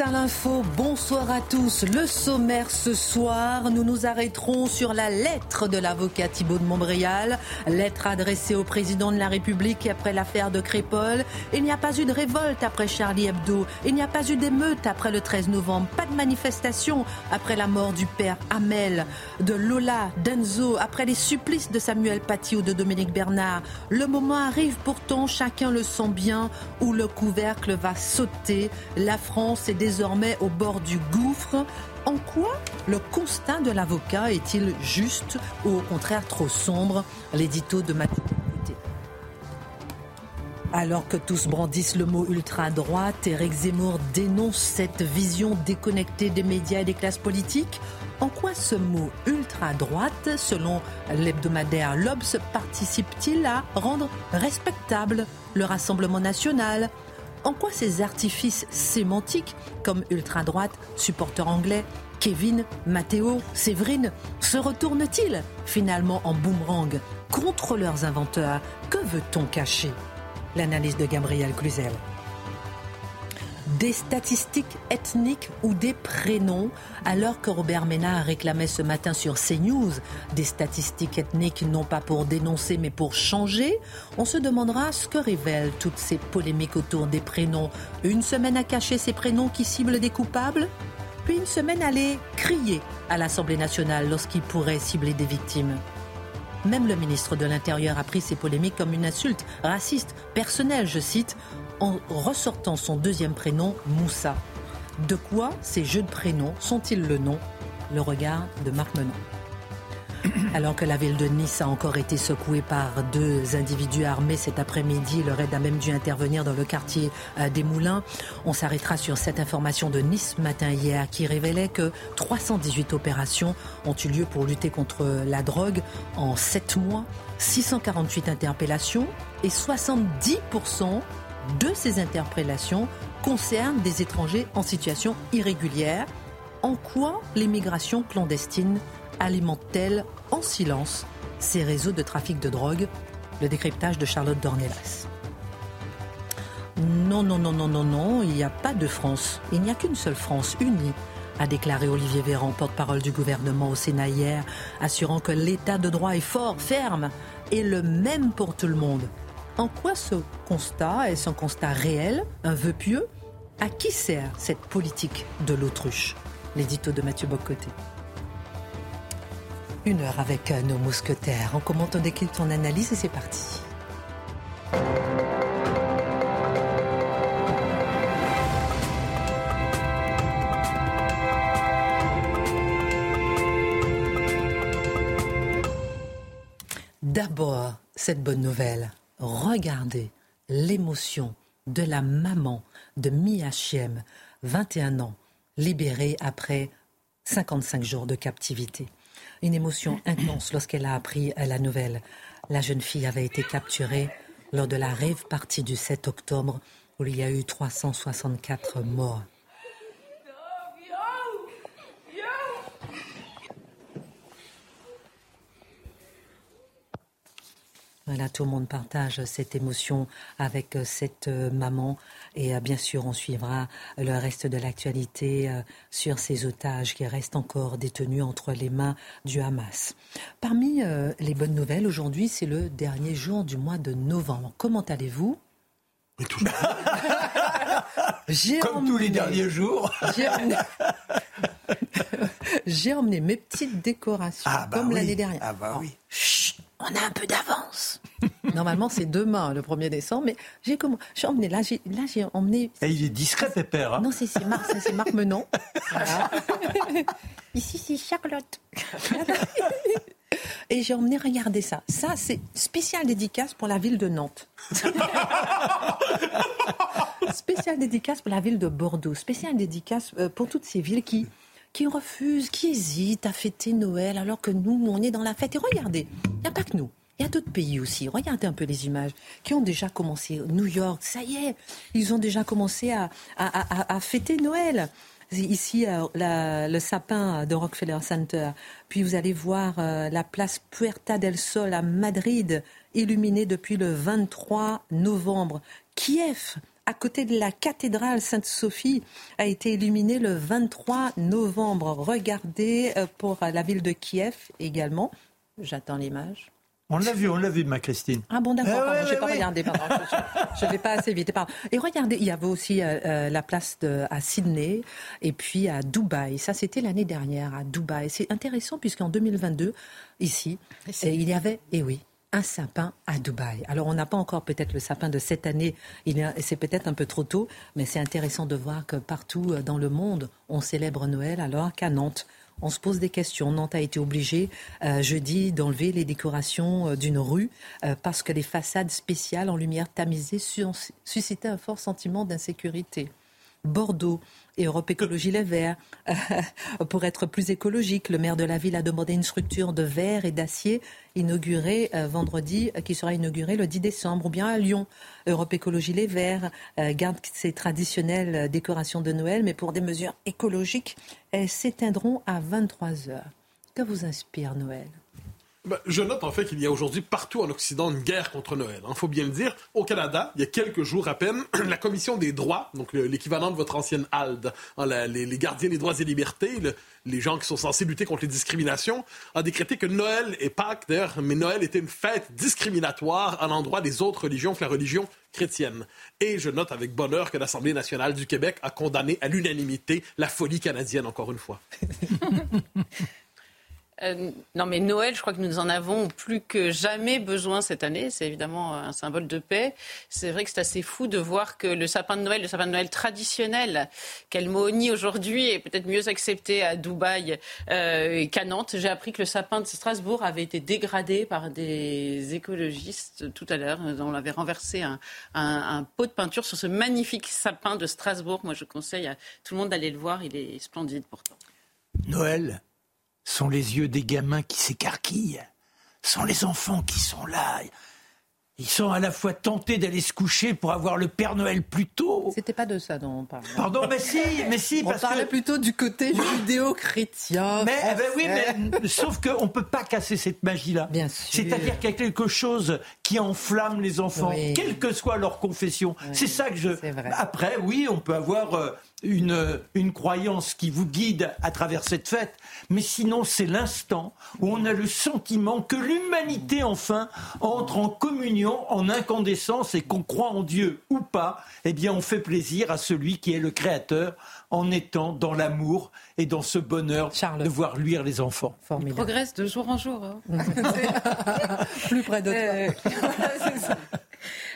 à l'info, bonsoir à tous. Le sommaire ce soir, nous nous arrêterons sur la lettre de l'avocat Thibault de Montbrial, lettre adressée au président de la République après l'affaire de Crépol. Il n'y a pas eu de révolte après Charlie Hebdo, il n'y a pas eu d'émeute après le 13 novembre, pas de manifestation après la mort du père Hamel, de Lola, d'Enzo, après les supplices de Samuel Paty ou de Dominique Bernard. Le moment arrive pourtant, chacun le sent bien, où le couvercle va sauter. La France est désormais au bord du gouffre. En quoi le constat de l'avocat est-il juste ou au contraire trop sombre? L'édito de Mathieu. Alors que tous brandissent le mot ultra-droite, Éric Zemmour dénonce cette vision déconnectée des médias et des classes politiques. En quoi ce mot ultra-droite, selon l'hebdomadaire L'Obs, participe-t-il à rendre respectable le Rassemblement national? En quoi ces artifices sémantiques, comme ultra-droite, supporter anglais, Kevin, Matteo, Séverine, se retournent-ils finalement en boomerang contre leurs inventeurs? Que veut-on cacher? L'analyse de Gabriel Cluzel des statistiques ethniques ou des prénoms, alors que Robert Ménard réclamait ce matin sur CNews des statistiques ethniques non pas pour dénoncer mais pour changer, on se demandera ce que révèlent toutes ces polémiques autour des prénoms. Une semaine à cacher ces prénoms qui ciblent des coupables puis une semaine à les crier à l'Assemblée nationale lorsqu'ils pourraient cibler des victimes. Même le ministre de l'Intérieur a pris ces polémiques comme une insulte raciste, personnelle, je cite, en ressortant son deuxième prénom, Moussa. De quoi ces jeux de prénoms sont-ils le nom? Le regard de Marc Menon. Alors que la ville de Nice a encore été secouée par deux individus armés cet après-midi, le raid a même dû intervenir dans le quartier euh, des Moulins. On s'arrêtera sur cette information de Nice matin hier qui révélait que 318 opérations ont eu lieu pour lutter contre la drogue en 7 mois, 648 interpellations et 70% de ces interpellations concernent des étrangers en situation irrégulière. En quoi l'immigration clandestine alimente-t-elle en silence ces réseaux de trafic de drogue? Le décryptage de Charlotte Dornelas. Non, non, non, non, non, non, il n'y a pas de France. Il n'y a qu'une seule France unie, a déclaré Olivier Véran, porte-parole du gouvernement au Sénat hier, assurant que l'état de droit est fort, ferme et le même pour tout le monde. En quoi ce constat est-ce un constat réel, un vœu pieux? À qui sert cette politique de l'autruche? L'édito de Mathieu Bocoté. Une heure avec nos mousquetaires. On commente, on décrypte, on analyse et c'est parti. D'abord, cette bonne nouvelle. Regardez l'émotion de la maman de Mia Chiem, 21 ans, libérée après 55 jours de captivité. Une émotion intense lorsqu'elle a appris la nouvelle. La jeune fille avait été capturée lors de la rêve partie du 7 octobre où il y a eu 364 morts. Voilà, tout le monde partage cette émotion avec euh, cette euh, maman. Et euh, bien sûr, on suivra le reste de l'actualité sur ces otages qui restent encore détenus entre les mains du Hamas. Parmi les bonnes nouvelles, aujourd'hui, c'est le dernier jour du mois de novembre. Comment allez-vous? Comme tous les derniers jours. J'ai emmené... mes petites décorations, ah, bah comme l'année dernière. Ah bah oui. chut, on a un peu d'avance. Normalement, c'est demain, le 1er décembre, mais j'ai comment J'ai emmené, là, j'ai, là, j'ai emmené. Et il est discret, Pépère. Hein non, c'est, c'est, Marc, c'est Marc Menon. Ici, c'est Charlotte. Et j'ai emmené regarder ça. Ça, c'est spécial dédicace pour la ville de Nantes. Spéciale dédicace pour la ville de Bordeaux. Spéciale dédicace euh, pour toutes ces villes qui, qui refusent, qui hésitent à fêter Noël alors que nous, on est dans la fête. Et regardez, il n'y a pas que nous. Il y a d'autres pays aussi. Regardez un peu les images qui ont déjà commencé. New York, ça y est, ils ont déjà commencé à, à, à, fêter Noël. Ici, euh, le sapin de Rockefeller Center. Puis vous allez voir euh, la place Puerta del Sol à Madrid, illuminée depuis le 23 novembre. Kiev, à côté de la cathédrale Sainte-Sophie, a été illuminée le 23 novembre. Regardez euh, pour la ville de Kiev également. J'attends l'image. On l'a vu, on l'a vu, ma Christine. Ah bon, d'accord, je n'ai pas regardé, pardon. Je ne vais pas assez vite. Pardon. Et regardez, il y avait aussi euh, euh, la place de, à Sydney et puis à Dubaï. Ça, c'était l'année dernière, à Dubaï. C'est intéressant puisqu'en 2022, ici, il y avait, et eh oui, un sapin à Dubaï. Alors on n'a pas encore peut-être le sapin de cette année, c'est peut-être un peu trop tôt, mais c'est intéressant de voir que partout euh, dans le monde, on célèbre Noël alors qu'à Nantes, on se pose des questions. Nantes a été obligé euh, jeudi d'enlever les décorations euh, d'une rue parce que les façades spéciales en lumière tamisée suscitaient un fort sentiment d'insécurité. Bordeaux et Europe Écologie Les Verts. pour être plus écologique, le maire de la ville a demandé une structure de verre et d'acier inaugurée euh, vendredi, euh, qui sera inaugurée le 10 décembre. Ou bien à Lyon, Europe Écologie Les Verts euh, garde ses traditionnelles décorations de Noël, mais pour des mesures écologiques, elles s'éteindront à 23 heures. Que vous inspire Noël? Ben, je note en fait qu'il y a aujourd'hui partout en Occident une guerre contre Noël. Il hein, faut bien le dire. Au Canada, il y a quelques jours à peine, la Commission des droits, donc l'équivalent de votre ancienne ALDE, hein, les, gardiens des droits et libertés, les gens qui sont censés lutter contre les discriminations, a décrété que Noël et Pâques, d'ailleurs, mais Noël était une fête discriminatoire à l'endroit des autres religions que la religion chrétienne. Et je note avec bonheur que l'Assemblée nationale du Québec a condamné à l'unanimité la folie canadienne, encore une fois. Euh, non, mais Noël, je crois que nous en avons plus que jamais besoin cette année. C'est évidemment un symbole de paix. C'est vrai que c'est assez fou de voir que le sapin de Noël, le sapin de Noël traditionnel, qu'Elmoni aujourd'hui est peut-être mieux accepté à Dubaï euh, qu'à Nantes. J'ai appris que le sapin de Strasbourg avait été dégradé par des écologistes tout à l'heure. On avait renversé un pot de peinture sur ce magnifique sapin de Strasbourg. Moi, je conseille à tout le monde d'aller le voir. Il est splendide pourtant. Noël, sont les yeux des gamins qui s'écarquillent, sont les enfants qui sont là. Ils sont à la fois tentés d'aller se coucher pour avoir le Père Noël plus tôt. C'était pas de ça dont on parlait. Pardon, mais si, mais si. On parlait plutôt du côté judéo-chrétien. Mais eh ben oui, mais sauf qu'on peut pas casser cette magie-là. Bien sûr. C'est-à-dire qu'il y a quelque chose qui enflamme les enfants, quelle que soit leur confession. C'est ça que je. Vrai. Après, oui, on peut avoir. Euh, une, une croyance qui vous guide à travers cette fête, mais sinon c'est l'instant où on a le sentiment que l'humanité enfin entre en communion, en incandescence et qu'on croit en Dieu ou pas, eh bien on fait plaisir à celui qui est le Créateur en étant dans l'amour et dans ce bonheur de voir luire les enfants. Il progresse de jour en jour. Hein. Plus près de toi.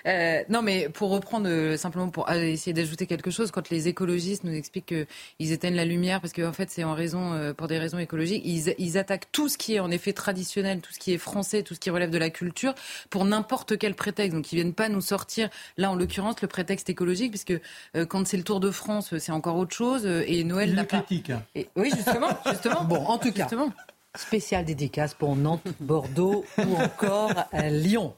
Euh, Euh, non, mais pour reprendre, euh, simplement pour essayer d'ajouter quelque chose, quand les écologistes nous expliquent qu'ils éteignent la lumière parce qu'en fait c'est en raison, euh, pour des raisons écologiques, ils, ils, attaquent tout ce qui est en effet traditionnel, tout ce qui est français, tout ce qui relève de la culture, pour n'importe quel prétexte. Donc ils viennent pas nous sortir, là en l'occurrence, le prétexte écologique, puisque quand c'est le Tour de France, c'est encore autre chose. et Noël n'a pas. critique. Hein. oui, justement, justement. bon, en tout cas. Justement. Spécial dédicace pour Nantes, Bordeaux ou encore Lyon.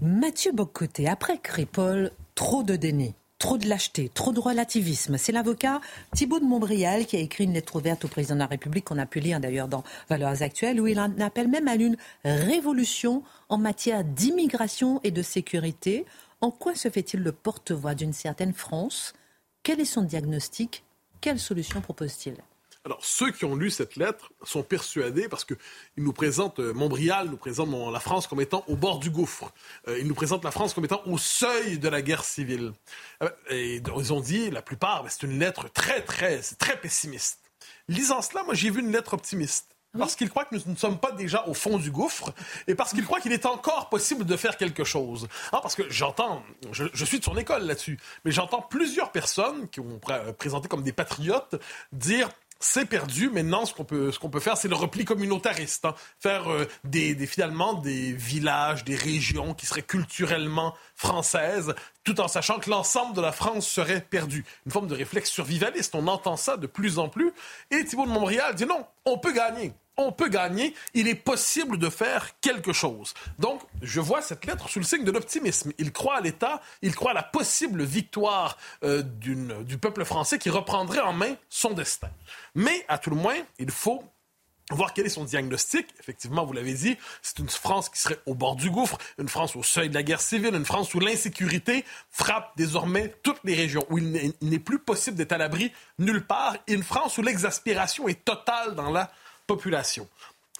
Mathieu Bocoté, après Crépol, trop de déni. Trop de lâcheté, trop de relativisme. C'est l'avocat Thibault de Montbrial qui a écrit une lettre ouverte au président de la République, qu'on a pu lire d'ailleurs dans Valeurs Actuelles, où il en appelle même à une révolution en matière d'immigration et de sécurité. En quoi se fait-il le porte-voix d'une certaine France? Quel est son diagnostic? Quelle solution propose-t-il? Alors, ceux qui ont lu cette lettre sont persuadés, parce qu'il nous présente, euh, Montbrial nous présente la France comme étant au bord du gouffre. Euh, il nous présente la France comme étant au seuil de la guerre civile. Euh, et ils ont dit, la plupart, ben, c'est une lettre très, très, très pessimiste. Lisant cela, moi, j'ai vu une lettre optimiste. Parce qu'il croit que nous ne sommes pas déjà au fond du gouffre et parce qu'il croit qu'il est encore possible de faire quelque chose. Ah, parce que j'entends, je, je, suis de son école là-dessus, mais j'entends plusieurs personnes qui ont présenté comme des patriotes dire c'est perdu. Maintenant, ce qu'on peut, peut faire, c'est le repli communautariste. Hein. Faire euh, des, des, finalement des villages, des régions qui seraient culturellement françaises, tout en sachant que l'ensemble de la France serait perdu. Une forme de réflexe survivaliste. On entend ça de plus en plus. Et Thibault de Montréal dit non, on peut gagner on peut gagner, il est possible de faire quelque chose. Donc, je vois cette lettre sous le signe de l'optimisme. Il croit à l'État, il croit à la possible victoire euh, du peuple français qui reprendrait en main son destin. Mais, à tout le moins, il faut voir quel est son diagnostic. Effectivement, vous l'avez dit, c'est une France qui serait au bord du gouffre, une France au seuil de la guerre civile, une France où l'insécurité frappe désormais toutes les régions, où il n'est plus possible d'être à l'abri nulle part, une France où l'exaspération est totale dans la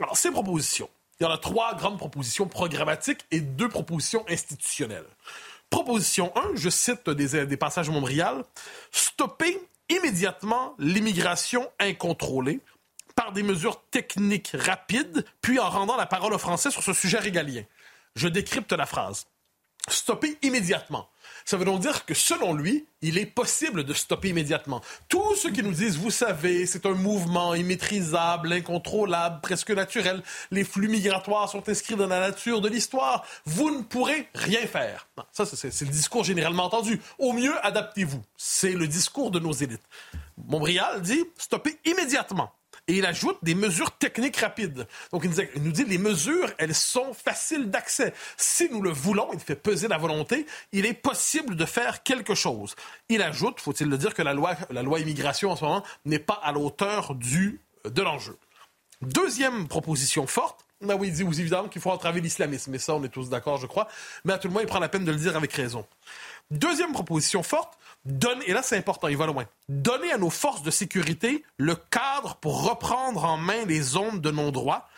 Alors, ces propositions, il y en a trois grandes propositions programmatiques et deux propositions institutionnelles. Proposition 1, je cite des, passages Montréal, stopper immédiatement l'immigration incontrôlée par des mesures techniques rapides, puis en rendant la parole aux Français sur ce sujet régalien. Je décrypte la phrase. Stopper immédiatement. Ça veut donc dire que selon lui, il est possible de stopper immédiatement. Tous ceux qui nous disent, vous savez, c'est un mouvement immaîtrisable, incontrôlable, presque naturel, les flux migratoires sont inscrits dans la nature de l'histoire, vous ne pourrez rien faire. ça, c'est le discours généralement entendu. Au mieux, adaptez-vous. C'est le discours de nos élites. Montbrial dit, stoppez immédiatement. Et il ajoute des mesures techniques rapides. Donc, il nous, dit, les mesures, elles sont faciles d'accès. Si nous le voulons, il fait peser la volonté, il est possible de faire quelque chose. Il ajoute, faut-il le dire, que la loi, la loi immigration en ce moment n'est pas à la hauteur du, de l'enjeu. Deuxième proposition forte, là oui, il dit évidemment qu'il faut entraver l'islamisme, mais ça, on est tous d'accord, je crois. Mais à tout le moins, il prend la peine de le dire avec raison. Deuxième proposition forte, donner, et là c'est important, il va loin, donner à nos forces de sécurité le cadre pour reprendre en main les zones de non-droit,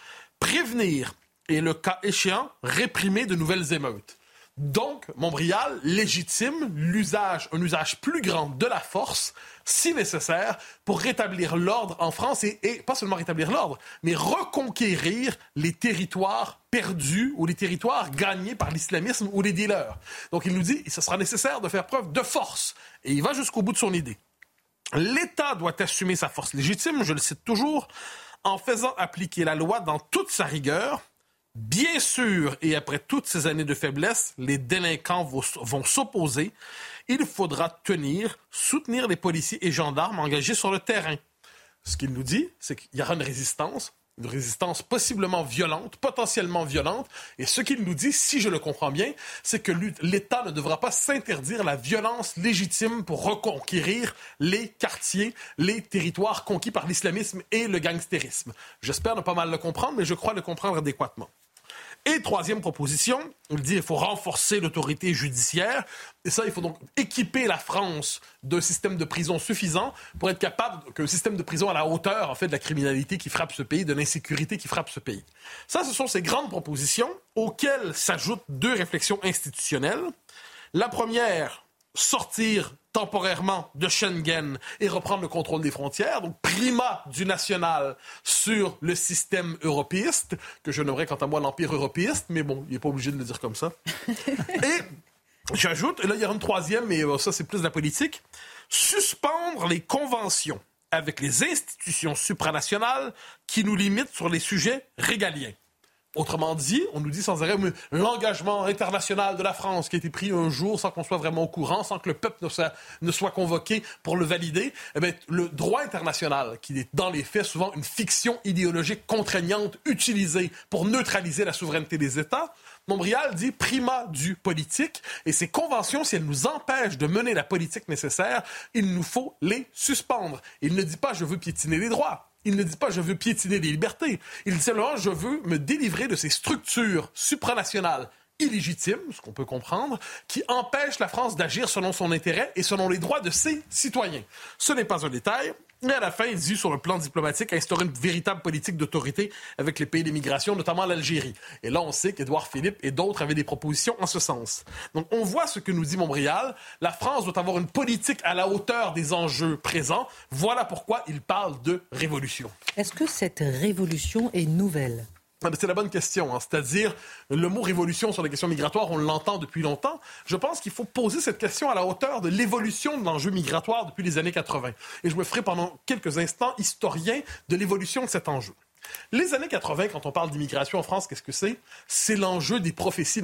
prévenir et, le cas échéant, réprimer de nouvelles émeutes. Donc, Montbrial légitime l'usage, un usage plus grand de la force, si nécessaire, pour rétablir l'ordre en France et, pas seulement rétablir l'ordre, mais reconquérir les territoires perdus ou les territoires gagnés par l'islamisme ou les dealers. Donc, il nous dit, ce sera nécessaire de faire preuve de force. Et il va jusqu'au bout de son idée. L'État doit assumer sa force légitime, je le cite toujours, en faisant appliquer la loi dans toute sa rigueur, Bien sûr, et après toutes ces années de faiblesse, les délinquants vont s'opposer. Il faudra tenir, soutenir les policiers et gendarmes engagés sur le terrain. Ce qu'il nous dit, c'est qu'il y aura une résistance, une résistance possiblement violente, potentiellement violente. Et ce qu'il nous dit, si je le comprends bien, c'est que l'État ne devra pas s'interdire la violence légitime pour reconquérir les quartiers, les territoires conquis par l'islamisme et le gangstérisme. J'espère ne pas mal le comprendre, mais je crois le comprendre adéquatement. Et troisième proposition, il dit qu'il faut renforcer l'autorité judiciaire. Et ça, il faut donc équiper la France d'un système de prison suffisant pour être capable qu'un système de prison à la hauteur, en fait, de la criminalité qui frappe ce pays, de l'insécurité qui frappe ce pays. Ça, ce sont ces grandes propositions auxquelles s'ajoutent deux réflexions institutionnelles. La première, sortir temporairement de Schengen et reprendre le contrôle des frontières, donc primat du national sur le système européiste, que je nommerais quant à moi l'empire européiste, mais bon, il n'est pas obligé de le dire comme ça. et j'ajoute, et là il y a une troisième, mais euh, ça c'est plus de la politique, suspendre les conventions avec les institutions supranationales qui nous limitent sur les sujets régaliens. Autrement dit, on nous dit sans arrêt l'engagement international de la France qui a été pris un jour sans qu'on soit vraiment au courant, sans que le peuple ne soit, convoqué pour le valider. Eh le droit international, qui est dans les faits souvent une fiction idéologique contraignante utilisée pour neutraliser la souveraineté des États, Montbrial dit primat du politique et ces conventions, si elles nous empêchent de mener la politique nécessaire, il nous faut les suspendre. Il ne dit pas je veux piétiner les droits. Il ne dit pas je veux piétiner les libertés. Il dit simplement je veux me délivrer de ces structures supranationales illégitimes, ce qu'on peut comprendre, qui empêchent la France d'agir selon son intérêt et selon les droits de ses citoyens. Ce n'est pas un détail. Mais à la fin, il dit, sur le plan diplomatique, instaurer une véritable politique d'autorité avec les pays d'immigration, notamment l'Algérie. Et là, on sait qu'Édouard Philippe et d'autres avaient des propositions en ce sens. Donc, on voit ce que nous dit Montréal. La France doit avoir une politique à la hauteur des enjeux présents. Voilà pourquoi il parle de révolution. Est-ce que cette révolution est nouvelle? C'est la bonne question. Hein. C'est-à-dire, le mot révolution sur les questions migratoires, on l'entend depuis longtemps. Je pense qu'il faut poser cette question à la hauteur de l'évolution de l'enjeu migratoire depuis les années 80. Et je me ferai pendant quelques instants historien de l'évolution de cet enjeu. Les années 80, quand on parle d'immigration en France, qu'est-ce que c'est? C'est l'enjeu des prophéties,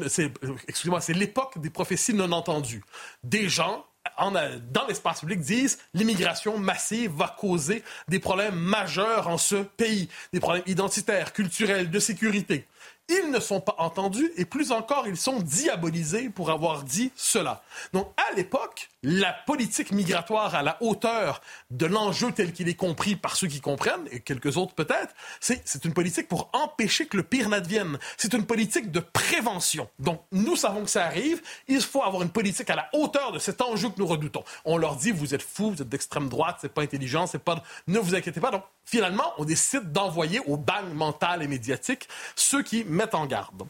excusez-moi, c'est l'époque des prophéties non entendues. Des gens dans l'espace public disent l'immigration massive va causer des problèmes majeurs en ce pays, des problèmes identitaires, culturels, de sécurité. Ils ne sont pas entendus et plus encore, ils sont diabolisés pour avoir dit cela. Donc, à l'époque, la politique migratoire à la hauteur de l'enjeu tel qu'il est compris par ceux qui comprennent, et quelques autres peut-être, c'est une politique pour empêcher que le pire n'advienne. C'est une politique de prévention. Donc, nous savons que ça arrive. Il faut avoir une politique à la hauteur de cet enjeu que nous redoutons. On leur dit, vous êtes fous, vous êtes d'extrême droite, c'est pas intelligent, c'est pas... Ne vous inquiétez pas. Donc, finalement, on décide d'envoyer au bang mental et médiatique ceux qui mettent en garde.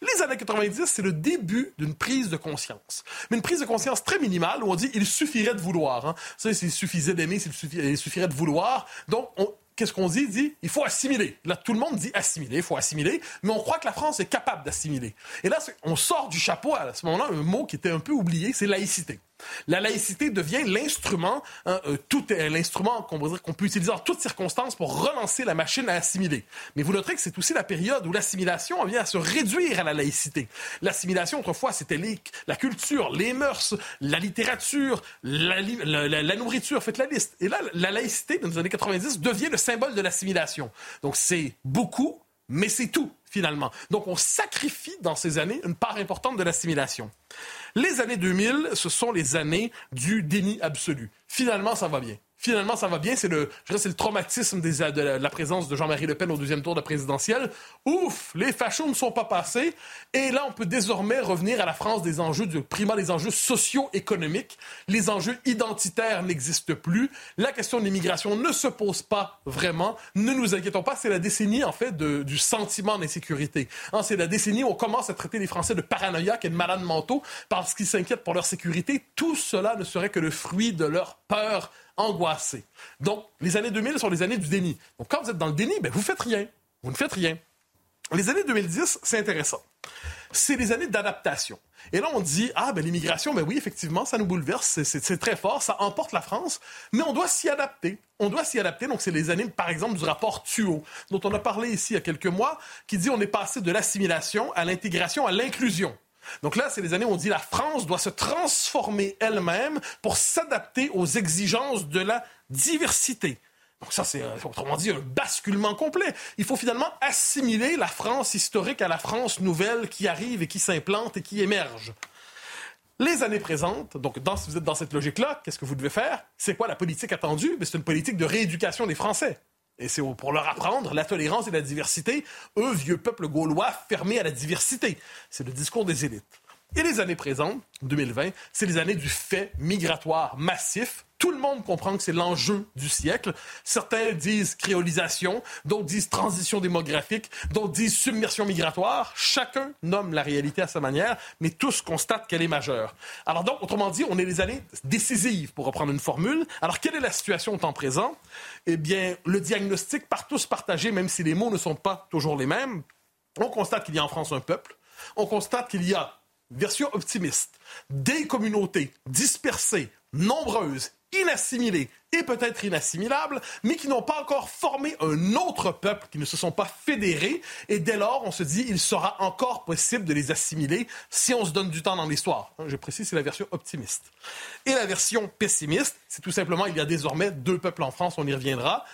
Les années 90, c'est le début d'une prise de conscience. Mais une prise de conscience très minimale où on dit il suffirait de vouloir. Hein. Ça, s'il suffisait d'aimer, il suffirait de vouloir. Donc, qu'est-ce qu'on dit? dit, il faut assimiler. Là, tout le monde dit assimiler, il faut assimiler, mais on croit que la France est capable d'assimiler. Et là, on sort du chapeau à ce moment-là un mot qui était un peu oublié, c'est laïcité. La laïcité devient l'instrument, hein, euh, tout l'instrument qu'on qu'on peut utiliser en toutes circonstances pour relancer la machine à assimiler. Mais vous noterez que c'est aussi la période où l'assimilation vient à se réduire à la laïcité. L'assimilation, autrefois, c'était la culture, les mœurs, la littérature, la, la, nourriture, faites la liste. Et là, la laïcité, dans les années 90, devient le symbole de l'assimilation. Donc c'est beaucoup, mais c'est tout, finalement. Donc on sacrifie dans ces années une part importante de l'assimilation. Les années 2000, ce sont les années du déni absolu. Finalement, ça va bien finalement, ça va bien. C'est le, je c'est le traumatisme de, la, présence de Jean-Marie Le Pen au deuxième tour de présidentielle. Ouf, les fachos ne sont pas passés. Et là, on peut désormais revenir à la France des enjeux, du primat des enjeux socio-économiques. Les enjeux identitaires n'existent plus. La question de l'immigration ne se pose pas vraiment. Ne nous inquiétons pas. C'est la décennie, en fait, de, du sentiment d'insécurité. Hein, c'est la décennie où on commence à traiter les Français de paranoïaques et de malades mentaux parce qu'ils s'inquiètent pour leur sécurité. Tout cela ne serait que le fruit de leur peur angoissé. Donc, les années 2000 sont les années du déni. Donc, quand vous êtes dans le déni, ben, vous faites rien. Vous ne faites rien. Les années 2010, c'est intéressant. C'est les années d'adaptation. Et là, on dit, ah, ben l'immigration, ben oui, effectivement, ça nous bouleverse, c'est très fort, ça emporte la France, mais on doit s'y adapter. On doit s'y adapter. Donc, c'est les années, par exemple, du rapport TUO, dont on a parlé ici il y a quelques mois, qui dit on est passé de l'assimilation à l'intégration, à l'inclusion. Donc là, c'est les années où on dit la France doit se transformer elle-même pour s'adapter aux exigences de la diversité. Donc ça, c'est euh, autrement dit un basculement complet. Il faut finalement assimiler la France historique à la France nouvelle qui arrive et qui s'implante et qui émerge. Les années présentes, donc dans, si vous êtes dans cette logique-là, qu'est-ce que vous devez faire? C'est quoi la politique attendue? C'est une politique de rééducation des Français. Et c'est pour leur apprendre la tolérance et la diversité, eux, vieux peuple gaulois fermés à la diversité. C'est le discours des élites. Et les années présentes, 2020, c'est les années du fait migratoire massif. Tout le monde comprend que c'est l'enjeu du siècle. Certains disent créolisation, d'autres disent transition démographique, d'autres disent submersion migratoire. Chacun nomme la réalité à sa manière, mais tous constatent qu'elle est majeure. Alors donc, autrement dit, on est les années décisives, pour reprendre une formule. Alors, quelle est la situation au temps présent? Eh bien, le diagnostic par tous partagé, même si les mots ne sont pas toujours les mêmes. On constate qu'il y a en France un peuple. On constate qu'il y a version optimiste, des communautés dispersées, nombreuses, inassimilées et peut-être inassimilables, mais qui n'ont pas encore formé un autre peuple, qui ne se sont pas fédérés, et dès lors, on se dit, il sera encore possible de les assimiler si on se donne du temps dans l'histoire. Hein, je précise, c'est la version optimiste. Et la version pessimiste, c'est tout simplement, il y a désormais deux peuples en France, on y reviendra,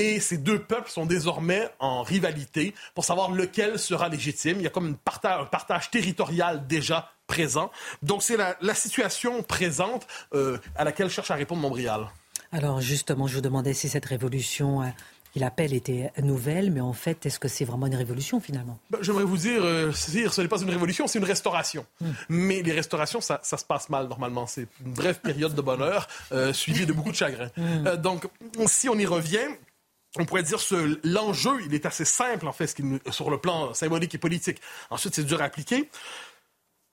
et ces deux peuples sont désormais en rivalité pour savoir lequel sera légitime. Il y a comme une partage, un partage territorial déjà présent. Donc c'est la, situation présente euh, à laquelle cherche à répondre Montréal. Alors justement, je vous demandais si cette révolution... Euh, qu'il appelle était nouvelle, mais en fait, est-ce que c'est vraiment une révolution finalement? Ben, J'aimerais vous dire, euh, ce n'est pas une révolution, c'est une restauration. Hmm. Mais les restaurations, ça, se passe mal normalement. C'est une brève période de bonheur suivie de beaucoup de chagrin. Hmm. donc, si on y revient, on pourrait dire que l'enjeu, il est assez simple, en fait, sur le plan symbolique et politique. Ensuite, c'est dur à appliquer.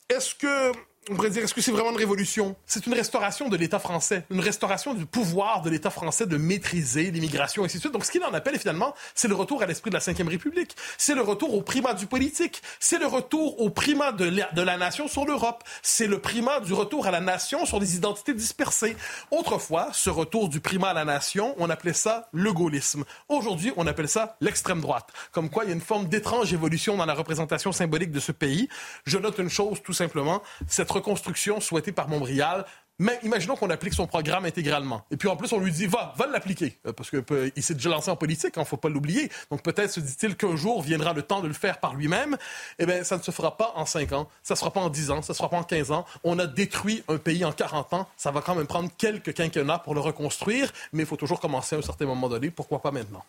Est-ce que on pourrait dire, est-ce que c'est vraiment une révolution? C'est une restauration de l'État français, une restauration du pouvoir de l'État français de maîtriser l'immigration, et ainsi de suite. Donc, ce qu'il en appelle, finalement, c'est le retour à l'esprit de la Ve République. C'est le retour au primat du politique. C'est le retour au primat de la, nation sur l'Europe. C'est le primat du retour à la nation sur des identités dispersées. Autrefois, ce retour du primat à la nation, on appelait ça le gaullisme. Aujourd'hui, on appelle ça l'extrême droite. Comme quoi, il y a une forme d'étrange évolution dans la représentation symbolique de ce pays. Je note une chose, tout simplement, cette reconstruction souhaitée par Montbrial mais imaginons qu'on applique son programme intégralement. Et puis en plus, on lui dit, va, va l'appliquer. Euh, parce qu'il euh, s'est déjà lancé en politique, il hein, ne faut pas l'oublier. Donc peut-être se dit-il qu'un jour viendra le temps de le faire par lui-même. Eh bien, ça ne se fera pas en 5 ans, ça ne se fera pas en 10 ans, ça ne se fera pas en 15 ans. On a détruit un pays en 40 ans. Ça va quand même prendre quelques quinquennats pour le reconstruire. Mais il faut toujours commencer à un certain moment donné. Pourquoi pas maintenant?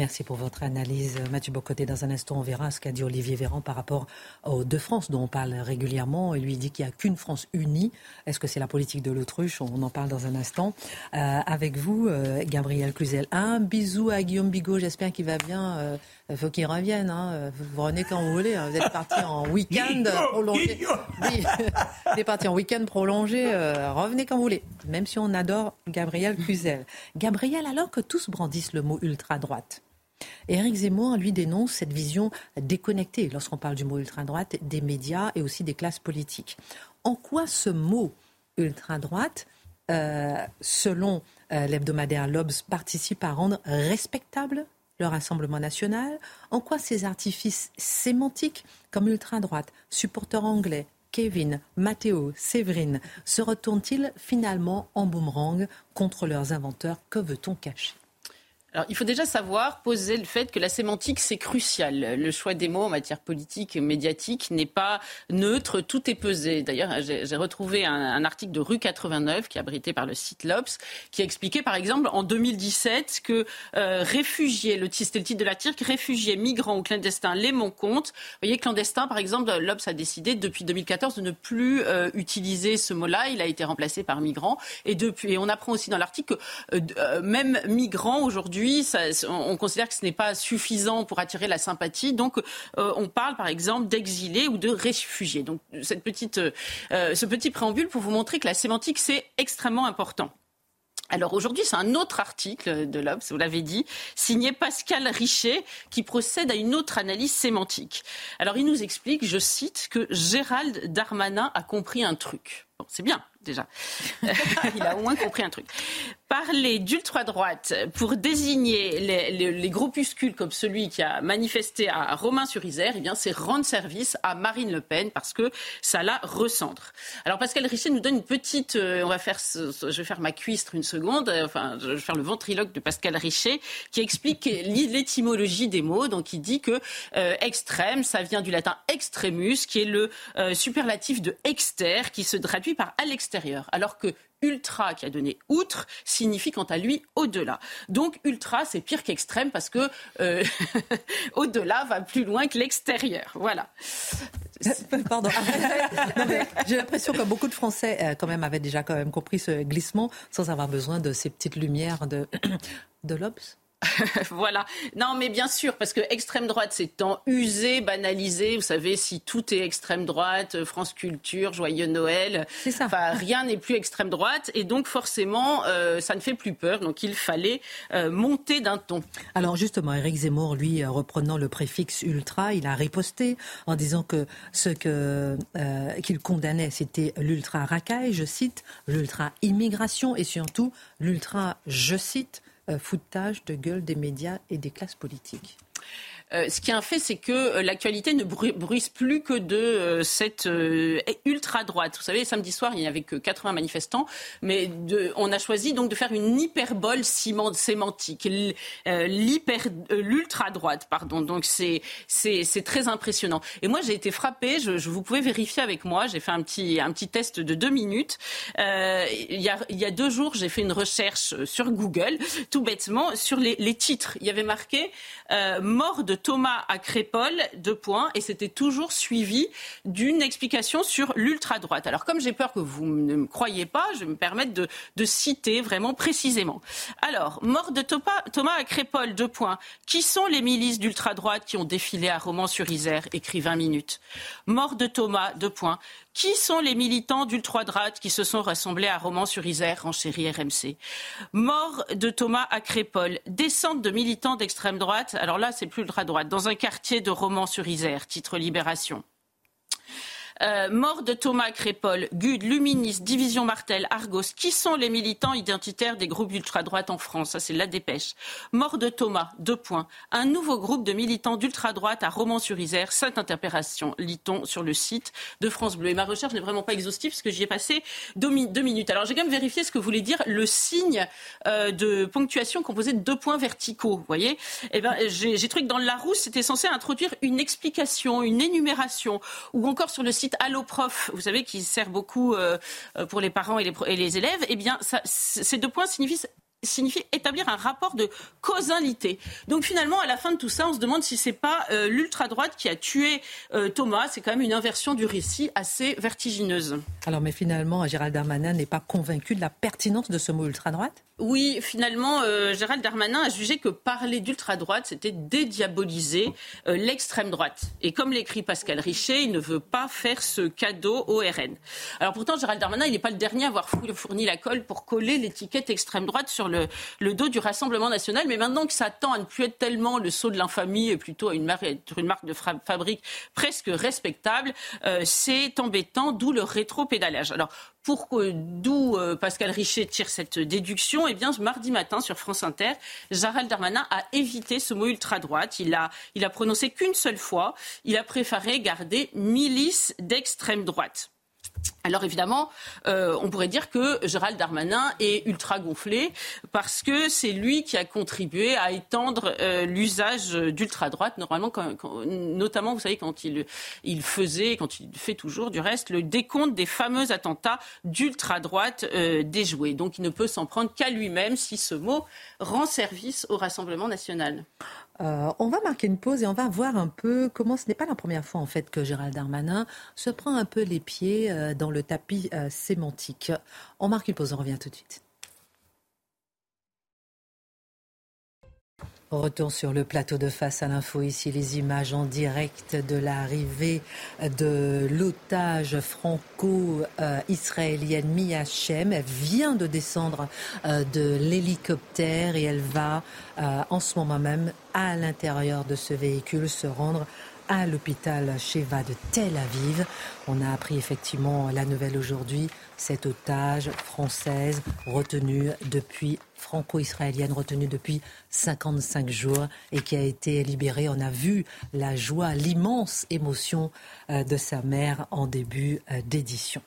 Merci pour votre analyse, Mathieu Bocoté. Dans un instant, on verra ce qu'a dit Olivier Véran par rapport aux deux France dont on parle régulièrement. Il lui dit qu'il n'y a qu'une France unie. Est-ce que c'est la politique de l'autruche? On en parle dans un instant. Euh, avec vous, euh, Gabriel Cluzel. Un bisou à Guillaume Bigot. J'espère qu'il va bien. Il euh, faut qu'il revienne. Hein. Vous revenez quand vous voulez. Hein. Vous êtes parti en week-end prolongé. Oui, vous êtes parti en week-end prolongé. revenez quand vous voulez. Même si on adore Gabriel Cluzel. Gabriel, alors que tous brandissent le mot ultra-droite, Éric Zemmour, lui, dénonce cette vision déconnectée, lorsqu'on parle du mot ultra-droite, des médias et aussi des classes politiques. En quoi ce mot ultra-droite, euh, selon euh, l'hebdomadaire Lobs, participe à rendre respectable le Rassemblement national? En quoi ces artifices sémantiques, comme ultra-droite, supporteurs anglais, Kevin, Matteo, Séverine, se retournent-ils finalement en boomerang contre leurs inventeurs? Que veut-on cacher? Alors, il faut déjà savoir poser le fait que la sémantique, c'est crucial. Le choix des mots en matière politique et médiatique n'est pas neutre, tout est pesé. D'ailleurs, j'ai retrouvé un, article de Rue 89 qui est abrité par le site Lops, qui expliquait par exemple en 2017 que euh, réfugiés, le c'était le titre de l'article, réfugiés, migrants ou clandestins, les mon compte. Vous voyez, clandestin, par exemple, Lops a décidé depuis 2014 de ne plus euh, utiliser ce mot-là. Il a été remplacé par migrant. Et depuis, et on apprend aussi dans l'article que euh, même migrants aujourd'hui on considère que ce n'est pas suffisant pour attirer la sympathie. Donc, euh, on parle par exemple d'exilés ou de réfugiés. Donc, cette petite, euh, ce petit préambule pour vous montrer que la sémantique, c'est extrêmement important. Alors aujourd'hui, c'est un autre article de l'Obs, vous l'avez dit, signé Pascal Richet, qui procède à une autre analyse sémantique. Alors il nous explique, je cite, que Gérald Darmanin a compris un truc. Bon, c'est bien déjà. il a au moins compris un truc parler d'ultra-droite pour désigner les, groupuscules comme celui qui a manifesté à Romain-sur-Isère, eh bien, c'est rendre service à Marine Le Pen parce que ça la recentre. Alors, Pascal Richet nous donne une petite, euh, on va faire, je vais faire ma cuistre une seconde, euh, enfin, je vais faire le ventriloque de Pascal Richet qui explique l'étymologie des mots. Donc, il dit que euh, extrême, ça vient du latin extremus, qui est le superlatif de exter, qui se traduit par à l'extérieur. Alors que ultra qui a donné outre signifie quant à lui au-delà. Donc ultra, c'est pire qu'extrême parce que euh, au-delà va plus loin que l'extérieur. Voilà. Pardon. J'ai l'impression que beaucoup de Français euh, quand même avaient déjà quand même compris ce glissement sans avoir besoin de ces petites lumières de, de l'Obs. voilà. Non, mais bien sûr, parce que extrême droite, c'est tant usé, banalisé. Vous savez, si tout est extrême droite, euh, France Culture, Joyeux Noël, ça. Enfin, rien n'est plus extrême droite. Et donc, forcément, euh, ça ne fait plus peur. Donc, il fallait euh, monter d'un ton. Alors, justement, Eric Zemmour, lui, reprenant le préfixe ultra, il a riposté en disant que ce que, qu'il condamnait, c'était l'ultra racaille, je cite, l'ultra immigration et surtout l'ultra, je cite, euh, foutage de gueule des médias et des classes politiques. Euh, ce qui est un fait, c'est que euh, l'actualité ne bruise plus que de euh, cette ultra-droite. Vous savez, samedi soir, il n'y avait que 80 manifestants, mais on a choisi donc de faire une hyperbole sémantique, l'ultra-droite, pardon. Donc c'est très impressionnant. Et moi, j'ai été frappée, vous pouvez vérifier avec moi, j'ai fait un petit, test de deux minutes. il, y a, deux jours, j'ai fait une recherche sur Google, tout bêtement, sur les titres. Il y avait marqué mort de Thomas à Crépol, deux points, et c'était toujours suivi d'une explication sur l'ultra-droite. Alors comme j'ai peur que vous ne me croyez pas, je vais me permettre de, citer vraiment précisément. Alors, mort de Thomas à Crépol, deux points. Qui sont les milices d'ultra-droite qui ont défilé à Romans-sur-Isère Écrit 20 minutes. Mort de Thomas, deux points. Qui sont les militants d'ultra-droite qui se sont rassemblés à Romans-sur-Isère, en chérie RMC Mort de Thomas à. Descente de militants d'extrême droite. Alors là, c'est plus ultra-droite. Dans un quartier de Romans-sur-Isère. Titre Libération. Euh, mort de Thomas Crépol, Gud, Luminis, Division Martel, Argos. Qui sont les militants identitaires des groupes d'ultra-droite en France? Ça, c'est la dépêche. Mort de Thomas, deux points. Un nouveau groupe de militants d'ultra-droite à Romans-sur-Isère. Sainte interpellation, lit-on sur le site de France Bleu. Et ma recherche n'est vraiment pas exhaustive parce que j'y ai passé deux, minutes. Alors, j'ai quand même vérifié ce que voulait dire le signe euh, de ponctuation composé de deux points verticaux. Vous voyez? Eh ben, j'ai trouvé que dans Larousse, c'était censé introduire une explication, une énumération, ou encore sur le site Allo Prof, vous savez, qui sert beaucoup euh, pour les parents et les, élèves, eh bien, ces deux points signifient signifie établir un rapport de causalité. Donc finalement, à la fin de tout ça, on se demande si c'est pas euh, l'ultra-droite qui a tué euh, Thomas. C'est quand même une inversion du récit assez vertigineuse. Alors, mais finalement, Gérald Darmanin n'est pas convaincu de la pertinence de ce mot ultra-droite? Oui, finalement, euh, Gérald Darmanin a jugé que parler d'ultra-droite, c'était dédiaboliser euh, l'extrême droite. Et comme l'écrit Pascal Richer, il ne veut pas faire ce cadeau au RN. Alors pourtant, Gérald Darmanin, il n'est pas le dernier à avoir fourni la colle pour coller l'étiquette extrême droite sur le, dos du Rassemblement national. Mais maintenant que ça tend à ne plus être tellement le saut de l'infamie et plutôt à une, marque, une marque de fabrique presque respectable, euh, c'est embêtant, d'où le rétro-pédalage. Alors d'où euh, Pascal Richer tire cette déduction Eh bien, mardi matin sur France Inter, Gérald Darmanin a évité ce mot ultra-droite. Il a, il a prononcé qu'une seule fois. Il a préféré garder milice d'extrême droite. Alors évidemment, euh, on pourrait dire que Gérald Darmanin est ultra gonflé parce que c'est lui qui a contribué à étendre euh, l'usage d'ultra droite. Normalement, notamment, vous savez, quand il, faisait, quand il fait toujours du reste, le décompte des fameux attentats d'ultra droite euh, déjoués. Donc, il ne peut s'en prendre qu'à lui-même si ce mot rend service au Rassemblement national. Euh, on va marquer une pause et on va voir un peu comment ce n'est pas la première fois en fait que Gérald Darmanin se prend un peu les pieds euh, dans le tapis euh, sémantique. On marque une pause, on revient tout de suite. Retour sur le plateau de face à l'info. Ici, les images en direct de l'arrivée de l'otage franco-israélienne Mia Shem. Elle vient de descendre euh, de l'hélicoptère et elle va euh, en ce moment même à l'intérieur de ce véhicule se rendre à l'hôpital Sheva de Tel Aviv. On a appris effectivement la nouvelle aujourd'hui, cette otage française retenue depuis franco-israélienne retenue depuis 55 jours et qui a été libérée. On a vu la joie, l'immense émotion euh, de sa mère en début euh, d'édition.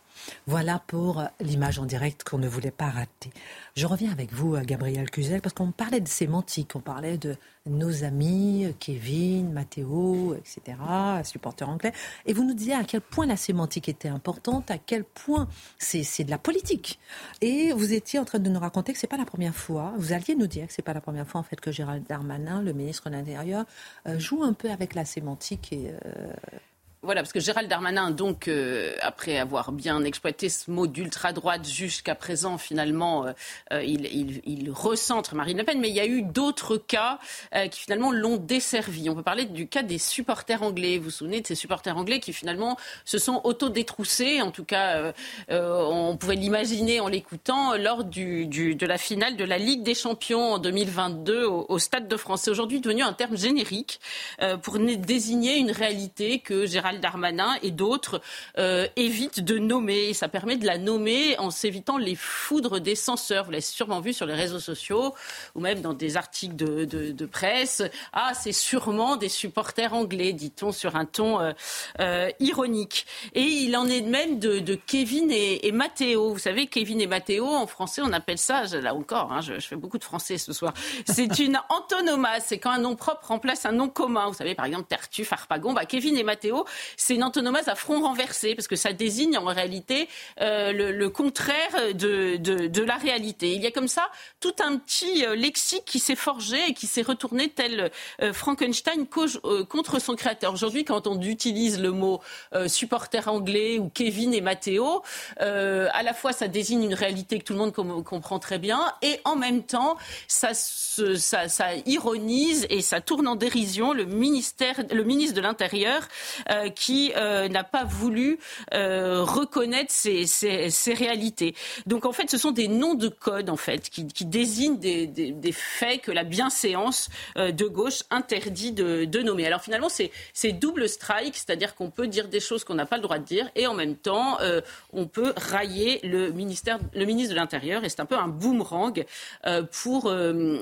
Voilà pour l'image en direct qu'on ne voulait pas rater. Je reviens avec vous, Gabriel Cluzel, parce qu'on parlait de sémantique, on parlait de nos amis, Kevin, Matteo, etc., supporters anglais, et vous nous disiez à quel point la sémantique était importante, à quel point c'est de la politique. Et vous étiez en train de nous raconter que c'est pas la première fois, vous alliez nous dire que c'est pas la première fois en fait que Gérald Darmanin, le ministre de l'Intérieur, euh, joue un peu avec la sémantique et euh, voilà, parce que Gérald Darmanin, donc, euh, après avoir bien exploité ce mot d'ultra-droite jusqu'à présent, finalement, euh, euh, il, recentre Marine Le Pen. Mais il y a eu d'autres cas qui, finalement, l'ont desservi. On peut parler du cas des supporters anglais. Vous vous souvenez de ces supporters anglais qui, finalement, se sont auto-détroussés. En tout cas, on pouvait l'imaginer en l'écoutant lors de la finale de la Ligue des Champions en 2022 au, au Stade de France. C'est aujourd'hui devenu un terme générique pour désigner une réalité que Gérald Darmanin et d'autres euh, évitent de nommer. ça permet de la nommer en s'évitant les foudres des censeurs. Vous l'avez sûrement vu sur les réseaux sociaux ou même dans des articles de, presse. Ah, c'est sûrement des supporters anglais, dit-on sur un ton euh, euh, ironique. Et il en est même de, Kevin et, et, Matteo. Vous savez, Kevin et Matteo, en français, on appelle ça, là encore, hein, je, fais beaucoup de français ce soir, c'est une antonomase. C'est quand un nom propre remplace un nom commun. Vous savez, par exemple, Tertuf, Harpagon. Bah, Kevin et Matteo, c'est une antonomase à front renversé, parce que ça désigne en réalité euh, le, contraire de, de, la réalité. Il y a comme ça tout un petit euh, lexique qui s'est forgé et qui s'est retourné tel euh, Frankenstein contre son créateur. Aujourd'hui, quand on utilise le mot supporter anglais ou Kevin et Matteo, à la fois ça désigne une réalité que tout le monde comprend très bien, et en même temps, ça, ça, ça ironise et ça tourne en dérision le ministère, le ministre de l'Intérieur, qui n'a pas voulu reconnaître ces, ces, réalités. Donc en fait, ce sont des noms de code en fait qui, désignent des, des, faits que la bienséance euh, de gauche interdit de, de nommer. Alors finalement, c'est double strike, c'est-à-dire qu'on peut dire des choses qu'on n'a pas le droit de dire et en même temps, euh, on peut railler le, ministère, le ministre de l'Intérieur et c'est un peu un boomerang euh, pour,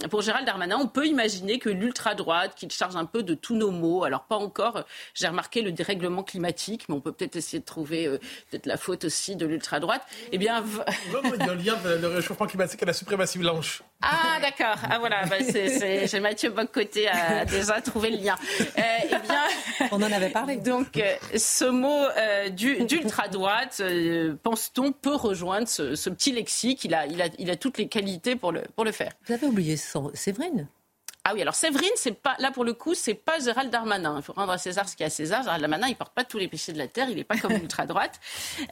pour Gérald Darmanin. On peut imaginer que l'ultra-droite, qu'il charge un peu de tous nos mots, alors pas encore, j'ai remarqué le dérèglement climatique, mais on peut peut-être essayer de trouver peut-être la faute aussi de l'ultra-droite, eh bien... il y a un lien le réchauffement climatique et la suprématie blanche. Ah, d'accord. Ah, voilà. Bah, j'ai Mathieu Boccoté a déjà trouvé le lien. Euh, eh bien... On en avait parlé. Donc, euh, ce mot euh, d'ultra-droite, pense-t-on, peut rejoindre ce, petit lexique. Il a, il, a, il a toutes les qualités pour le, pour le faire. Vous avez oublié Séverine? Ah oui, alors Séverine, c'est pas là pour le coup, c'est pas Gérald Darmanin. Il faut rendre à César ce qui est à César. Gérald Darmanin, il porte pas tous les péchés de la terre. Il n'est pas comme ultra droite.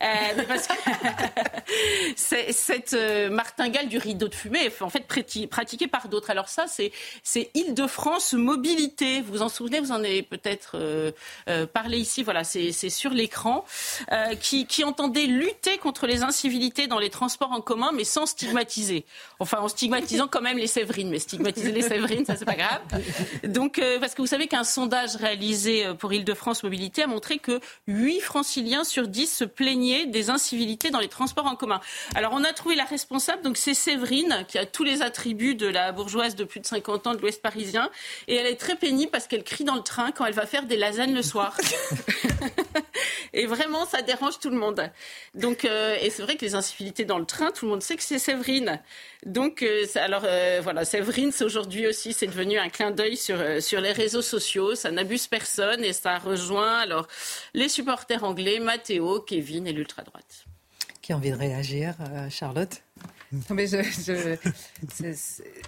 Euh, parce que c'est cette euh, martingale du rideau de fumée, en fait pratiquée par d'autres. Alors ça, c'est c'est Île-de-France mobilité. Vous vous en souvenez? Vous en avez peut-être euh, euh parlé ici. Voilà, c'est sur l'écran euh, qui qui entendait lutter contre les incivilités dans les transports en commun, mais sans stigmatiser. Enfin, en stigmatisant quand même les Séverines, mais stigmatiser les Séverines, c'est pas grave. Donc, euh, parce que vous savez qu'un sondage réalisé euh, pour Île-de-France Mobilité a montré que 8 franciliens sur 10 se plaignaient des incivilités dans les transports en commun. Alors, on a trouvé la responsable, donc c'est Séverine, qui a tous les attributs de la bourgeoise de plus de 50 ans de l'Ouest parisien. Et elle est très pénible parce qu'elle crie dans le train quand elle va faire des lasagnes le soir. et vraiment, ça dérange tout le monde. Donc, euh, et c'est vrai que les incivilités dans le train, tout le monde sait que c'est Séverine. Donc, alors voilà, Séverine, c'est aujourd'hui aussi, c'est devenu un clin d'œil sur, euh, sur les réseaux sociaux. Ça n'abuse personne et ça rejoint alors les supporters anglais, Matteo, Kevin et l'ultra-droite. Qui a envie de réagir, euh, Charlotte? Mais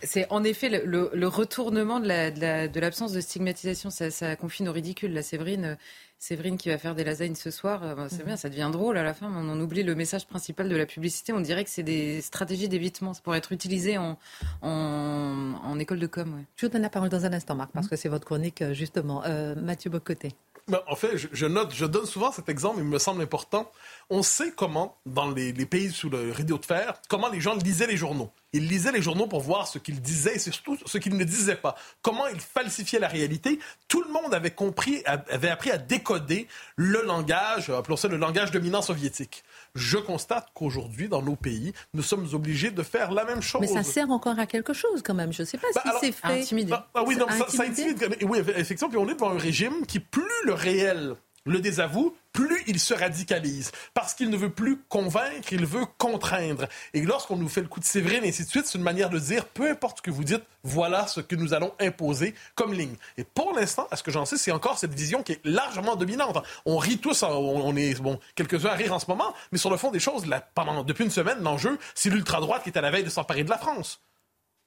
c'est en effet le, retournement de l'absence de, de, stigmatisation. Ça, ça, confine au ridicule. La Séverine, Séverine qui va faire des lasagnes ce soir, euh, c'est mhm. bien, ça devient drôle à la fin, mais on oublie le message principal de la publicité. On dirait que c'est des stratégies d'évitement. pour être utilisé en, en, école de com. Je vous donne la parole dans un instant, Marc, parce que c'est votre chronique, euh, justement. Euh, Mathieu Bocoté. En fait, je, note, je donne souvent cet exemple, il me semble important. On sait comment, dans les, les pays sous le rideau de fer, comment les gens lisaient les journaux. Ils lisaient les journaux pour voir ce qu'ils disaient et surtout ce qu'ils ne disaient pas. Comment ils falsifiaient la réalité. Tout le monde avait compris, avait appris à décoder le langage, appelons ça le langage dominant soviétique. Je constate qu'aujourd'hui, dans nos pays, nous sommes obligés de faire la même chose. Mais ça sert encore à quelque chose quand même. Je ne sais pas bah, si c'est fait. Intimider. Bah, bah oui, non, ça, ça, intimide. Oui, effectivement. Puis on est devant un régime qui, plus le réel le désavoue, plus il se radicalise. Parce qu'il ne veut plus convaincre, il veut contraindre. Et lorsqu'on nous fait le coup de Séverine et ainsi de suite, c'est une manière de dire, peu importe ce que vous dites, voilà ce que nous allons imposer comme ligne. Et pour l'instant, à ce que j'en sais, c'est encore cette vision qui est largement dominante. On rit tous, on est bon, quelques-uns à rire en ce moment, mais sur le fond des choses, là, depuis une semaine, l'enjeu, c'est l'ultra-droite qui est à la veille de s'emparer de la France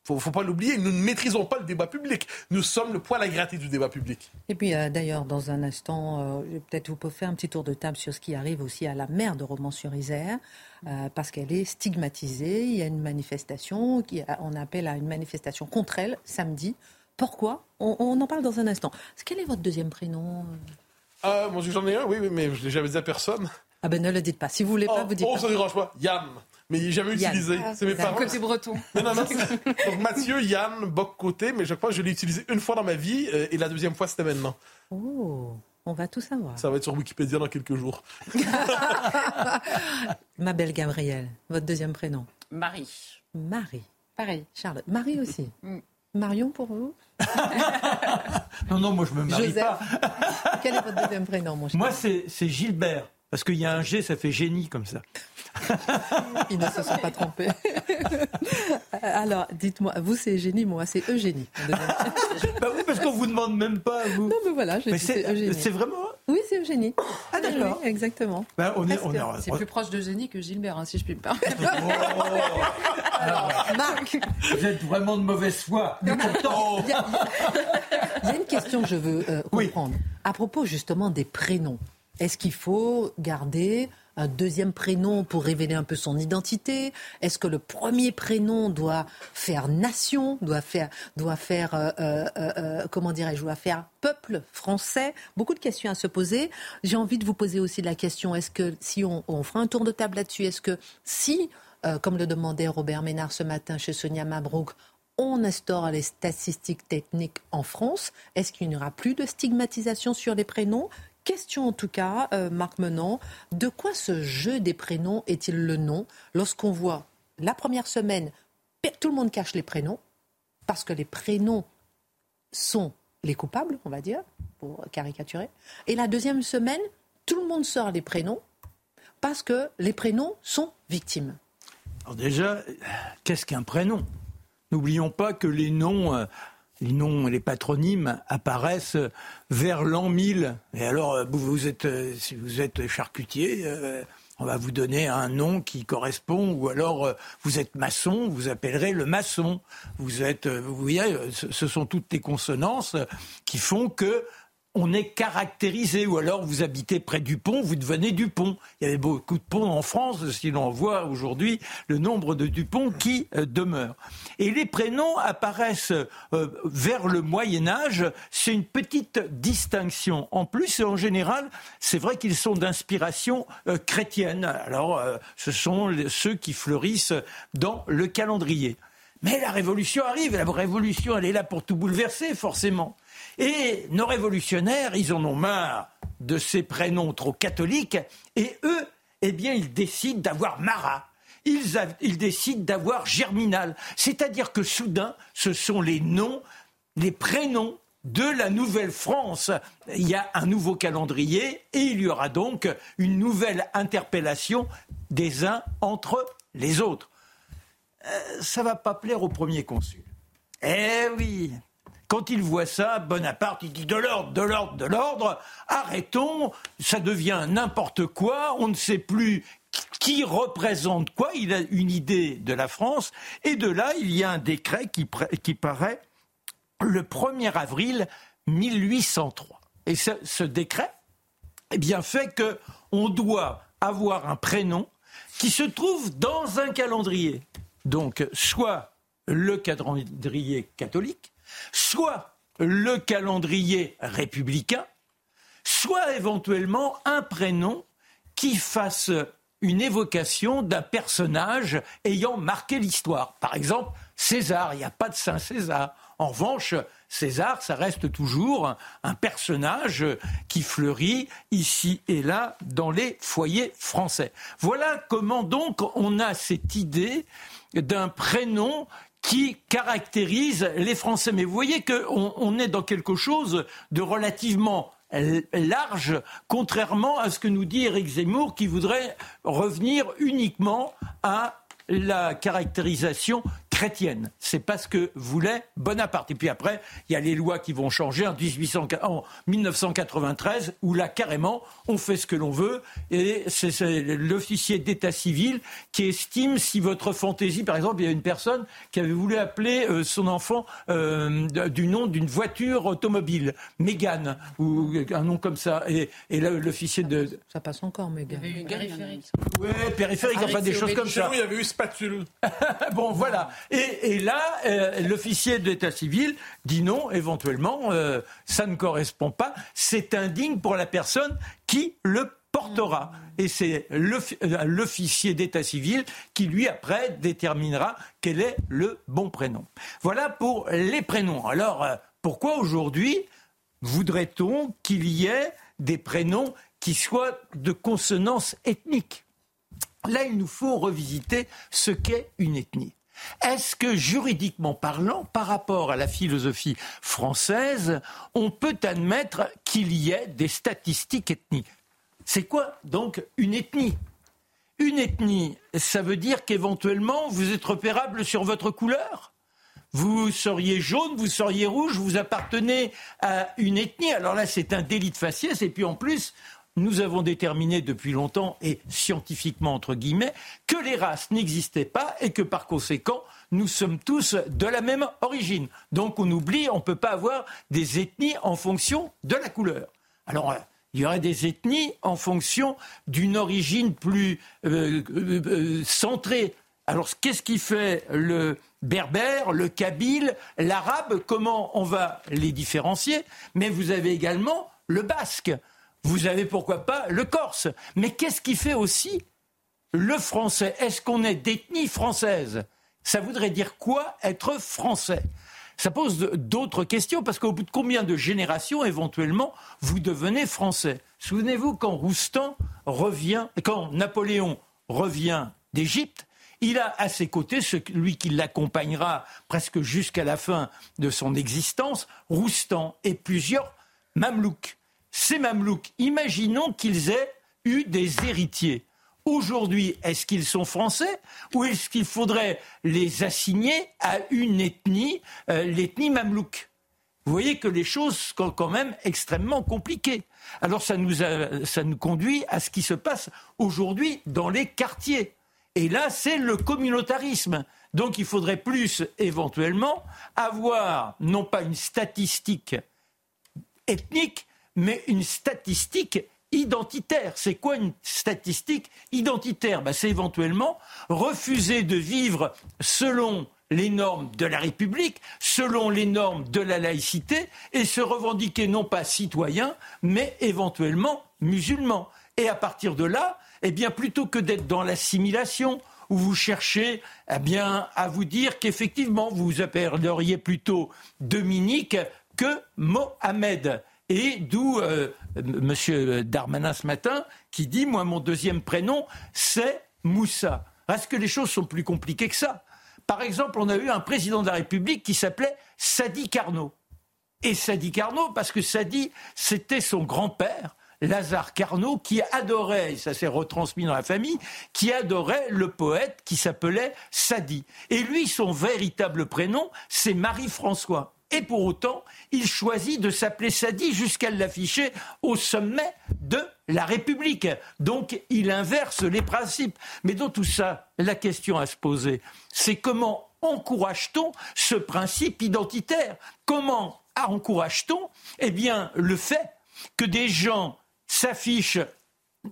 faut, faut pas l'oublier, nous ne maîtrisons pas le débat public. Nous sommes le poil à gratter du débat public. Et puis, euh, d'ailleurs, dans un instant, euh, peut-être vous pouvez faire un petit tour de table sur ce qui arrive aussi à la mère de Romans-sur-Isère, euh, parce qu'elle est stigmatisée. Il y a une manifestation, qui, on appelle à une manifestation contre elle, samedi. Pourquoi? On, en parle dans un instant. Quel est votre deuxième prénom? Ah, Moi, j'en ai un, oui, mais je l'ai jamais dit à personne. Ah ben ne le dites pas. Si vous voulez pas, oh, vous dites oh, pas. ça dérange pas. Yann mais il n'est jamais utilisé. Ah, c'est mes parents. Côté breton. Non, non, non. Donc Mathieu, Yann, Boc côté, mais je crois que je l'ai utilisé une fois dans ma vie euh, et la deuxième fois c'était maintenant. Oh. On va tout savoir. Ça va être sur Wikipédia dans quelques jours. Ma belle Gabrielle, votre deuxième prénom Marie. Marie. Pareil. Charlotte. Marie aussi. Mm. Marion pour vous Non, non, moi je me marie pas. Quel est votre deuxième prénom, mon cher Moi, c'est Gilbert. Parce qu'il y a un G, ça fait génie comme ça. Ils ne se sont pas trompés. Alors, dites-moi, vous c'est génie, moi c'est Eugénie. bah oui, parce qu'on vous demande même pas, vous. Non, mais voilà, c'est vraiment Oui, c'est Eugénie. Ah d'accord. exactement. Ben, on est, C'est plus proche d'Eugénie que Gilbert, hein, si je puis me permettre. Oh. Alors, Marc, vous êtes vraiment de mauvaise foi. Il y, a une question que je veux euh, comprendre. À propos justement des prénoms. Est-ce qu'il faut garder un deuxième prénom pour révéler un peu son identité? Est-ce que le premier prénom doit faire nation, doit faire, euh, euh, euh, comment dirais-je, doit faire peuple français? Beaucoup de questions à se poser. J'ai envie de vous poser aussi la question est-ce que si on, on fera un tour de table là-dessus, est-ce que si, comme le demandait Robert Ménard ce matin chez Sonia Mabrouk, on instaure les statistiques techniques en France, est-ce qu'il n'y aura plus de stigmatisation sur les prénoms? Question en tout cas, euh, Marc Menant, de quoi ce jeu des prénoms est-il le nom lorsqu'on voit la première semaine, tout le monde cache les prénoms, parce que les prénoms sont les coupables, on va dire, pour caricaturer, et la deuxième semaine, tout le monde sort les prénoms, parce que les prénoms sont victimes. Alors déjà, qu'est-ce qu'un prénom? N'oublions pas que les noms euh, les noms, les patronymes apparaissent vers l'an 1000. Et alors, euh, vous, êtes, euh, si vous êtes charcutier, euh, on va vous donner un nom qui correspond, ou alors vous êtes maçon, vous appellerez le maçon. Vous êtes, vous voyez, ce sont toutes les consonances qui font que on est caractérisé, ou alors vous habitez près du pont, vous devenez Dupont. Il y avait beaucoup de ponts en France, si l'on voit aujourd'hui le nombre de Dupont qui euh, demeurent. Et les prénoms apparaissent euh, vers le Moyen Âge, c'est une petite distinction. En plus, en général, c'est vrai qu'ils sont d'inspiration euh, chrétienne. Alors, ce sont ceux qui fleurissent dans le calendrier. Mais la révolution arrive, la révolution, elle est là pour tout bouleverser, forcément. Et nos révolutionnaires, ils en ont marre de ces prénoms trop catholiques, et eux, eh bien, ils décident d'avoir Marat. Ils, décident d'avoir Germinal. C'est-à-dire que soudain, ce sont les noms, les prénoms de la Nouvelle-France. Il y a un nouveau calendrier et il y aura donc une nouvelle interpellation des uns entre les autres. Euh, ça va pas plaire au premier consul. Eh oui, quand il voit ça, Bonaparte, il dit de l'ordre, de l'ordre, de l'ordre, arrêtons, ça devient n'importe quoi, on ne sait plus qui représente quoi, il a une idée de la France, et de là, il y a un décret qui, paraît le 1er avril 1803. Et ce, ce décret, eh bien, fait qu'on doit avoir un prénom qui se trouve dans un calendrier. Donc, soit le calendrier catholique, soit le calendrier républicain, soit éventuellement un prénom qui fasse une évocation d'un personnage ayant marqué l'histoire. Par exemple, César, il n'y a pas de Saint César. En revanche, César, ça reste toujours un personnage qui fleurit ici et là dans les foyers français. Voilà comment donc on a cette idée d'un prénom qui caractérise les Français. Mais vous voyez qu'on on est dans quelque chose de relativement large, contrairement à ce que nous dit Éric Zemmour, qui voudrait revenir uniquement à la caractérisation chrétienne. C'est pas ce que voulait Bonaparte. Et puis après, il y a les lois qui vont changer en, 1800, en 1993, où là, carrément, on fait ce que l'on veut. Et c'est l'officier d'état civil qui estime si votre fantaisie, par exemple, il y a une personne qui avait voulu appeler euh, son enfant euh, du nom d'une voiture automobile, Mégane, ou un nom comme ça. Et, et l'officier de... Ça passe encore, Mégane. Il y avait eu périphérique. Oui, périphérique, enfin des choses comme ça. il y avait eu spatule. bon, voilà. Et, là, euh, l'officier d'état civil dit non, éventuellement, euh, ça ne correspond pas. C'est indigne pour la personne qui le portera. Et c'est euh, l'officier d'état civil qui, lui, après, déterminera quel est le bon prénom. Voilà pour les prénoms. Alors, pourquoi aujourd'hui voudrait-on qu'il y ait des prénoms qui soient de consonance ethnique? Là, il nous faut revisiter ce qu'est une ethnie. Est-ce que juridiquement parlant, par rapport à la philosophie française, on peut admettre qu'il y ait des statistiques ethniques? C'est quoi donc une ethnie? Une ethnie, ça veut dire qu'éventuellement vous êtes repérable sur votre couleur? Vous seriez jaune, vous seriez rouge, vous appartenez à une ethnie. Alors là, c'est un délit de faciès. Et puis en plus, nous avons déterminé depuis longtemps, et scientifiquement entre guillemets, que les races n'existaient pas et que par conséquent, nous sommes tous de la même origine. Donc on oublie, on ne peut pas avoir des ethnies en fonction de la couleur. Alors euh, il y aurait des ethnies en fonction d'une origine plus euh, euh, centrée. Alors qu'est-ce qui fait le berbère, le kabyle, l'arabe? Comment on va les différencier? Mais vous avez également le basque. Vous avez pourquoi pas le corse. Mais qu'est-ce qui fait aussi le français? Est-ce qu'on est d'ethnie française? Ça voudrait dire quoi être français? Ça pose d'autres questions parce qu'au bout de combien de générations éventuellement vous devenez français? Souvenez-vous quand Roustan revient, quand Napoléon revient d'Égypte, il a à ses côtés celui qui l'accompagnera presque jusqu'à la fin de son existence, Roustan et plusieurs Mamelouks ces Mamelouks, imaginons qu'ils aient eu des héritiers. Aujourd'hui, est-ce qu'ils sont français ou est-ce qu'il faudrait les assigner à une ethnie, euh, l'ethnie mamelouk Vous voyez que les choses sont quand même extrêmement compliquées. Alors ça nous, ça nous conduit à ce qui se passe aujourd'hui dans les quartiers. Et là, c'est le communautarisme. Donc il faudrait plus éventuellement avoir non pas une statistique ethnique, mais une statistique identitaire. C'est quoi une statistique identitaire? Ben, C'est éventuellement refuser de vivre selon les normes de la République, selon les normes de la laïcité, et se revendiquer non pas citoyen, mais éventuellement musulman. Et à partir de là, eh bien, plutôt que d'être dans l'assimilation, où vous cherchez eh à vous dire qu'effectivement, vous appelleriez plutôt Dominique que Mohamed. Et d'où euh, M. Darmanin ce matin qui dit Moi, mon deuxième prénom, c'est Moussa. Est-ce que les choses sont plus compliquées que ça? Par exemple, on a eu un président de la République qui s'appelait Sadi Carnot. Et Sadi Carnot, parce que Sadi, c'était son grand-père, Lazare Carnot, qui adorait, et ça s'est retransmis dans la famille, qui adorait le poète qui s'appelait Sadi. Et lui, son véritable prénom, c'est Marie-François. Et pour autant, il choisit de s'appeler Sadi jusqu'à l'afficher au sommet de la République. Donc, il inverse les principes. Mais dans tout ça, la question à se poser, c'est comment encourage-t-on ce principe identitaire? Comment encourage-t-on Eh le fait que des gens s'affichent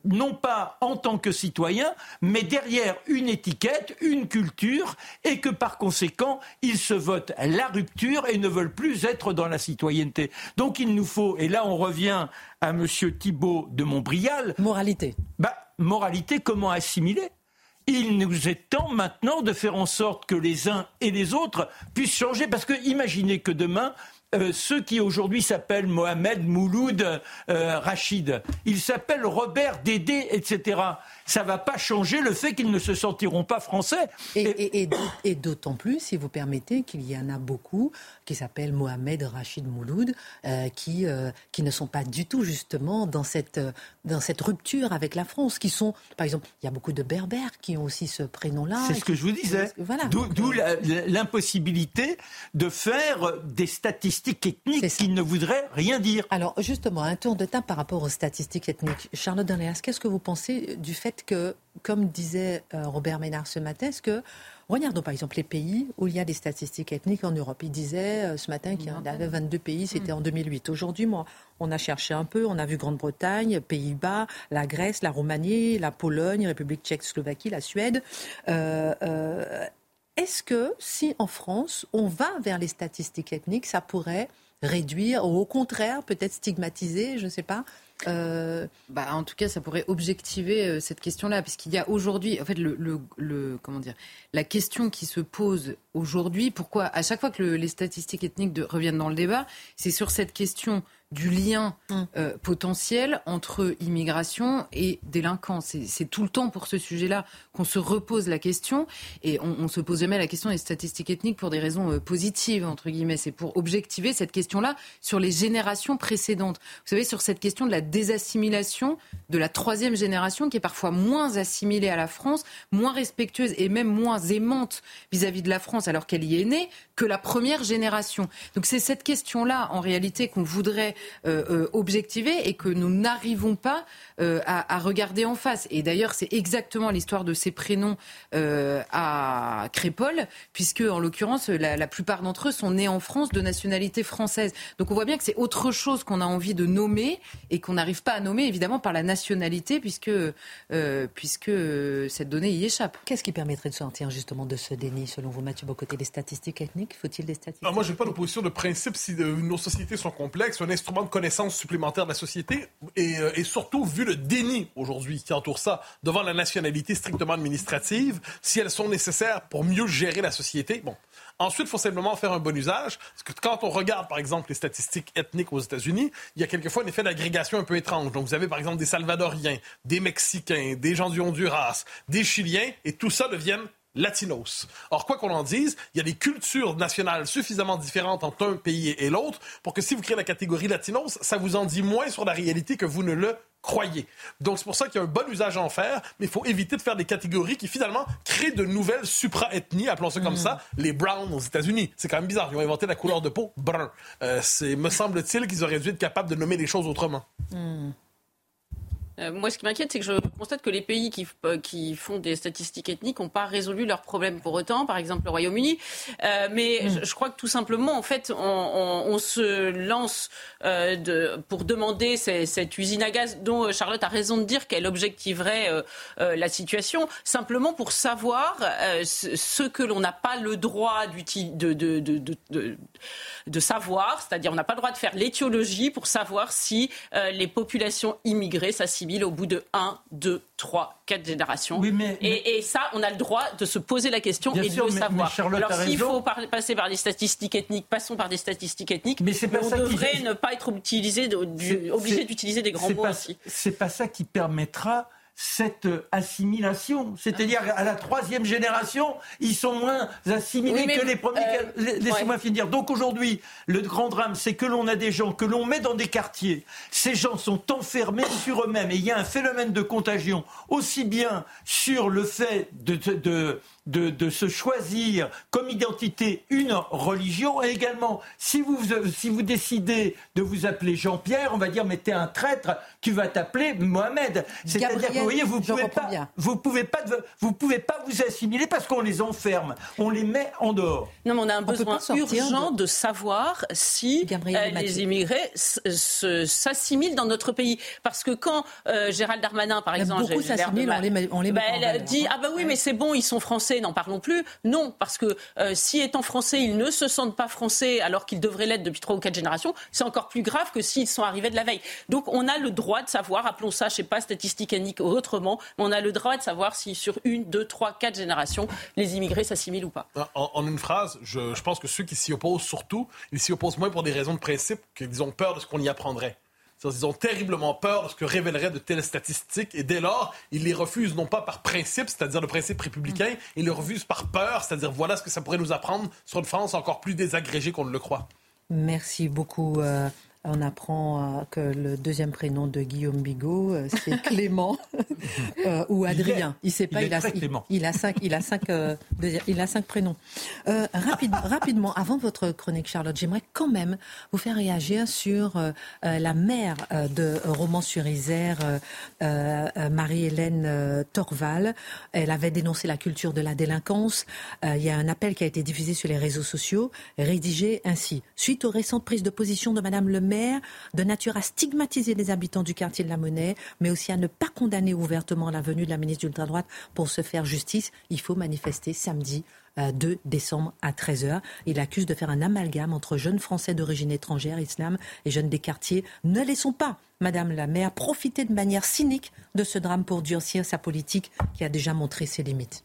non pas en tant que citoyen, mais derrière une étiquette, une culture, et que par conséquent, ils se votent la rupture et ne veulent plus être dans la citoyenneté. Donc il nous faut, et là on revient à M. Thibault de Montbrial. Moralité. Bah, moralité, comment assimiler? Il nous est temps maintenant de faire en sorte que les uns et les autres puissent changer. Parce que imaginez que demain, euh, ceux qui aujourd'hui s'appellent Mohamed, Mouloud, euh, Rachid, ils s'appellent Robert, Dédé, etc. Ça ne va pas changer le fait qu'ils ne se sentiront pas français. Et, et, d'autant plus, si vous permettez, qu'il y en a beaucoup qui s'appellent Mohamed, Rachid, Mouloud, euh, qui, qui ne sont pas du tout justement dans cette, dans cette rupture avec la France, qui sont, par exemple, il y a beaucoup de Berbères qui ont aussi ce prénom-là. C'est ce que je vous disais. Voilà. D'où l'impossibilité de faire des statistiques statistiques ethniques qui ne voudraient rien dire. Alors justement, un tour de table par rapport aux statistiques ethniques. Charlotte Dorléas, qu'est-ce que vous pensez du fait que, comme disait euh, Robert Ménard ce matin, est-ce que Regardons par exemple les pays où il y a des statistiques ethniques en Europe. Il disait euh, ce matin qu'il y en avait 22 pays, c'était mm. en 2008. Aujourd'hui, moi, on a cherché un peu, on a vu Grande-Bretagne, Pays-Bas, la Grèce, la Roumanie, la Pologne, République tchèque, Slovaquie, la Suède. Euh, est-ce que si en France, on va vers les statistiques ethniques, ça pourrait réduire ou au contraire peut-être stigmatiser, je ne sais pas euh, bah, en tout cas, ça pourrait objectiver euh, cette question-là, puisqu'il y a aujourd'hui, en fait, le, comment dire, la question qui se pose aujourd'hui, pourquoi à chaque fois que les statistiques ethniques reviennent dans le débat, c'est sur cette question du lien mm. euh, potentiel entre immigration et délinquance. C'est tout le temps pour ce sujet-là qu'on se repose la question et on, ne se pose jamais la question des statistiques ethniques pour des raisons euh, positives entre guillemets. C'est pour objectiver cette question-là sur les générations précédentes. Vous savez sur cette question de la désassimilation de la troisième génération qui est parfois moins assimilée à la France, moins respectueuse et même moins aimante vis-à-vis de la France alors qu'elle y est née que la première génération. Donc c'est cette question-là en réalité qu'on voudrait euh, euh, objectiver et que nous n'arrivons pas euh, à, regarder en face. Et d'ailleurs, c'est exactement l'histoire de ces prénoms à Crépole, puisque en l'occurrence, la, plupart d'entre eux sont nés en France de nationalité française. Donc on voit bien que c'est autre chose qu'on a envie de nommer et qu'on n'arrive pas à nommer évidemment par la nationalité, puisque, puisque cette donnée y échappe. Qu'est-ce qui permettrait de sortir justement de ce déni, selon vous, Mathieu Bocoté, des statistiques ethniques Faut-il des statistiques? Ah, Moi, je n'ai pas d'opposition de principe si nos sociétés sont complexes, un instrument de connaissance supplémentaire de la société et, euh, et surtout vu le déni aujourd'hui qui entoure ça devant la nationalité strictement administrative, si elles sont nécessaires pour mieux gérer la société. Bon. Ensuite, il faut simplement faire un bon usage. Parce que quand on regarde, par exemple, les statistiques ethniques aux États-Unis, il y a quelquefois un effet d'agrégation un peu étrange. Donc, vous avez, par exemple, des Salvadoriens, des Mexicains, des gens du Honduras, des Chiliens, et tout ça deviennent latinos. Or, quoi qu'on en dise, il y a des cultures nationales suffisamment différentes entre un pays et l'autre pour que si vous créez la catégorie latinos, ça vous en dit moins sur la réalité que vous ne le croyez. Donc, c'est pour ça qu'il y a un bon usage à en faire, mais il faut éviter de faire des catégories qui, finalement, créent de nouvelles supra-ethnies, appelons ça comme mm. ça, les browns aux États-Unis. C'est quand même bizarre. Ils ont inventé la couleur de peau brun. Euh, c'est, me semble-t-il qu'ils auraient dû être capables de nommer les choses autrement. Mm. Euh, moi, ce qui m'inquiète, c'est que je constate que les pays qui, euh, qui font des statistiques ethniques n'ont pas résolu leurs problèmes pour autant, par exemple le Royaume-Uni. Euh, mais mm. je, crois que tout simplement, en fait, on, se lance de, pour demander cette usine à gaz dont Charlotte a raison de dire qu'elle objectiverait la situation, simplement pour savoir ce que l'on n'a pas le droit de, de, savoir, c'est-à-dire on n'a pas le droit de faire l'étiologie pour savoir si les populations immigrées s'assimilent au bout de 1, 2, 3, 4 générations. et, ça, on a le droit de se poser la question et de le savoir. Alors s'il faut passer par des statistiques ethniques, passons par des statistiques ethniques. Mais, on devrait ne pas être obligé d'utiliser des grands mots ainsi. C'est pas ça qui permettra cette assimilation. C'est-à-dire à la troisième génération, ils sont moins assimilés que les premiers. Euh, laissez-moi finir. Donc aujourd'hui, le grand drame, c'est que l'on a des gens que l'on met dans des quartiers. Ces gens sont enfermés sur eux-mêmes et il y a un phénomène de contagion aussi bien sur le fait de, de de, se choisir comme identité une religion. Et également si vous, si vous décidez de vous appeler Jean-Pierre, on va dire mais t'es un traître, tu vas t'appeler Mohamed. C'est-à-dire que vous voyez, vous pouvez pas, vous pouvez pas, vous pouvez pas vous assimiler parce qu'on les enferme, on les met en dehors. Non, mais on a un besoin urgent de... savoir si euh, les immigrés s'assimilent dans notre pays, parce que quand euh, Gérald Darmanin, par exemple, beaucoup s'assimilent, on les, on les bah, elle dit ah bah oui, mais c'est bon, ils sont français n'en parlons plus. Non, parce que euh, si étant français, ils ne se sentent pas français alors qu'ils devraient l'être depuis trois ou quatre générations, c'est encore plus grave que s'ils sont arrivés de la veille. Donc on a le droit de savoir, appelons ça, je sais pas, statistique ethnique ou autrement, mais on a le droit de savoir si sur une, deux, trois, quatre générations, les immigrés s'assimilent ou pas. En, une phrase, je pense que ceux qui s'y opposent surtout, ils s'y opposent moins pour des raisons de principe qu'ils ont peur de ce qu'on y apprendrait. Ils ont terriblement peur de ce que révéleraient de telles statistiques et dès lors, ils les refusent non pas par principe, c'est-à-dire le principe républicain, mm. ils les refusent par peur, c'est-à-dire voilà ce que ça pourrait nous apprendre sur une France encore plus désagrégée qu'on ne le croit. Merci beaucoup. Euh, on apprend euh, que le deuxième prénom de Guillaume Bigot, euh, c'est Clément euh, ou Adrien. Il, sait pas, il, a, il, a cinq, il a cinq, il a cinq prénoms. rapidement, avant votre chronique, Charlotte, j'aimerais quand même vous faire réagir sur la mère de Romans-sur-Isère, Marie-Hélène Torval. Elle avait dénoncé la culture de la délinquance. il y a un appel qui a été diffusé sur les réseaux sociaux, rédigé ainsi. Suite aux récentes prises de position de Madame Le de nature à stigmatiser les habitants du quartier de la Monnaie, mais aussi à ne pas condamner ouvertement la venue de la ministre d'ultra-droite pour se faire justice. Il faut manifester samedi 2 euh, décembre à 13h. Il accuse de faire un amalgame entre jeunes Français d'origine étrangère, islam, et jeunes des quartiers. Ne laissons pas, Madame la maire, profiter de manière cynique de ce drame pour durcir sa politique qui a déjà montré ses limites.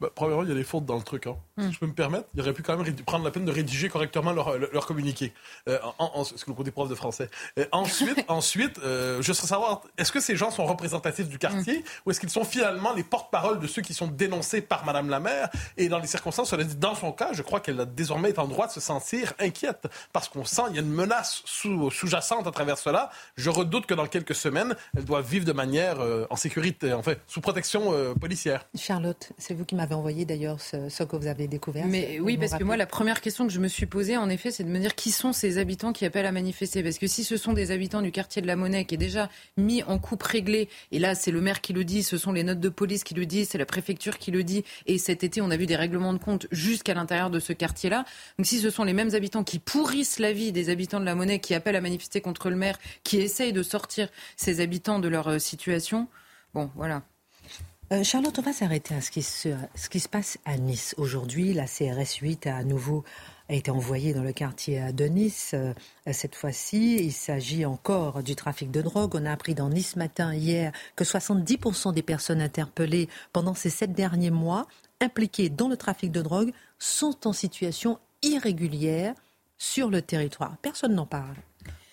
Bah, premièrement, il y a des fautes dans le truc. Hein. Si hmm. je peux me permettre, il aurait pu quand même prendre la peine de rédiger correctement leur, leur, communiqué. Euh, en, ce que le côté prof de français. Euh, ensuite, ensuite euh, je serais savoir, est-ce que ces gens sont représentatifs du quartier hmm. ou est-ce qu'ils sont finalement les porte-parole de ceux qui sont dénoncés par Madame la maire? Et dans les circonstances, dit, dans son cas, je crois qu'elle a désormais est en droit de se sentir inquiète parce qu'on sent il y a une menace sous, sous-jacente à travers cela. Je redoute que dans quelques semaines, elle doit vivre de manière euh, en sécurité, en fait, sous protection policière. Charlotte, c'est vous qui m'avez envoyé d'ailleurs ce, que vous avez découvert. Mais oui, parce que moi, la première question que je me suis posée, en effet, c'est de me dire qui sont ces habitants qui appellent à manifester. Parce que si ce sont des habitants du quartier de la Monnaie qui est déjà mis en coupe réglée, et là, c'est le maire qui le dit, ce sont les notes de police qui le disent, c'est la préfecture qui le dit, et cet été, on a vu des règlements de compte jusqu'à l'intérieur de ce quartier-là. Donc si ce sont les mêmes habitants qui pourrissent la vie des habitants de la Monnaie, qui appellent à manifester contre le maire, qui essayent de sortir ces habitants de leur euh, situation, bon, voilà. Euh, Charlotte, on va s'arrêter à ce qui, se, passe à Nice. Aujourd'hui, la CRS 8 a à nouveau été envoyée dans le quartier de Nice. Euh, cette fois-ci, il s'agit encore du trafic de drogue. On a appris dans Nice matin hier que 70% des personnes interpellées pendant ces sept derniers mois impliquées dans le trafic de drogue sont en situation irrégulière sur le territoire. Personne n'en parle.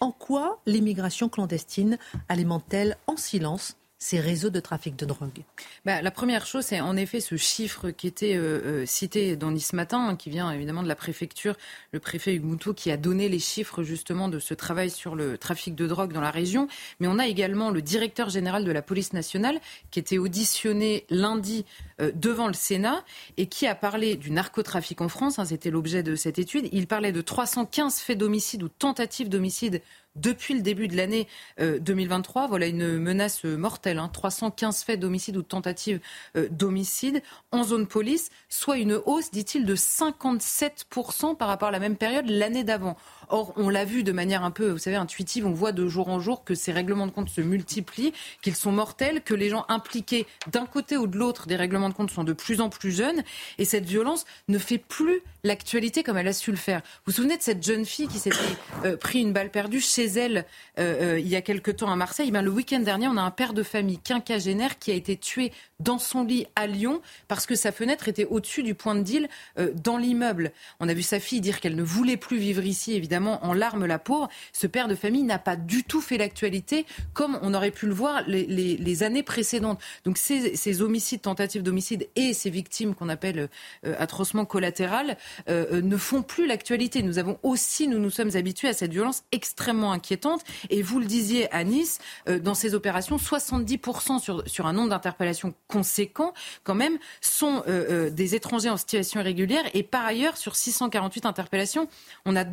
En quoi l'immigration clandestine alimente-t-elle en silence ces réseaux de trafic de drogue bah, La première chose, c'est en effet ce chiffre qui était euh, euh, cité dans Nice Matin, hein, qui vient évidemment de la préfecture, le préfet Hugues qui a donné les chiffres justement de ce travail sur le trafic de drogue dans la région. Mais on a également le directeur général de la police nationale qui était auditionné lundi euh, devant le Sénat et qui a parlé du narcotrafic en France. Hein, c'était l'objet de cette étude. Il parlait de 315 faits d'homicide ou tentatives d'homicide depuis le début de l'année 2023. Euh, voilà une menace mortelle. 315 hein. faits d'homicide ou de tentatives euh, d'homicide en zone police, soit une hausse, dit-il, de 57% par rapport à la même période l'année d'avant. Or, on l'a vu de manière un peu, vous savez, intuitive, on voit de jour en jour que ces règlements de compte se multiplient, qu'ils sont mortels, que les gens impliqués d'un côté ou de l'autre des règlements de compte sont de plus en plus jeunes, et cette violence ne fait plus l'actualité comme elle a su le faire. Vous vous souvenez de cette jeune fille qui s'était euh, pris une balle perdue chez elle euh, euh, il y a quelque temps à Marseille? Eh Le week-end dernier, on a un père de famille quinquagénaire qui a été tué dans son lit à Lyon parce que sa fenêtre était au-dessus du point de deal dans l'immeuble. On a vu sa fille dire qu'elle ne voulait plus vivre ici, évidemment, en larmes la pauvre. Ce père de famille n'a pas du tout fait l'actualité comme on aurait pu le voir les, années précédentes. Donc ces, homicides, tentatives d'homicide et ces victimes qu'on appelle atrocement collatérales euh, ne font plus l'actualité. Nous avons aussi, nous nous sommes habitués à cette violence extrêmement inquiétante. Et vous le disiez à Nice, euh, dans ces opérations, 70% sur, sur un nombre d'interpellations conséquent, quand même, sont euh, des étrangers en situation irrégulière. Et par ailleurs, sur 648 interpellations, on a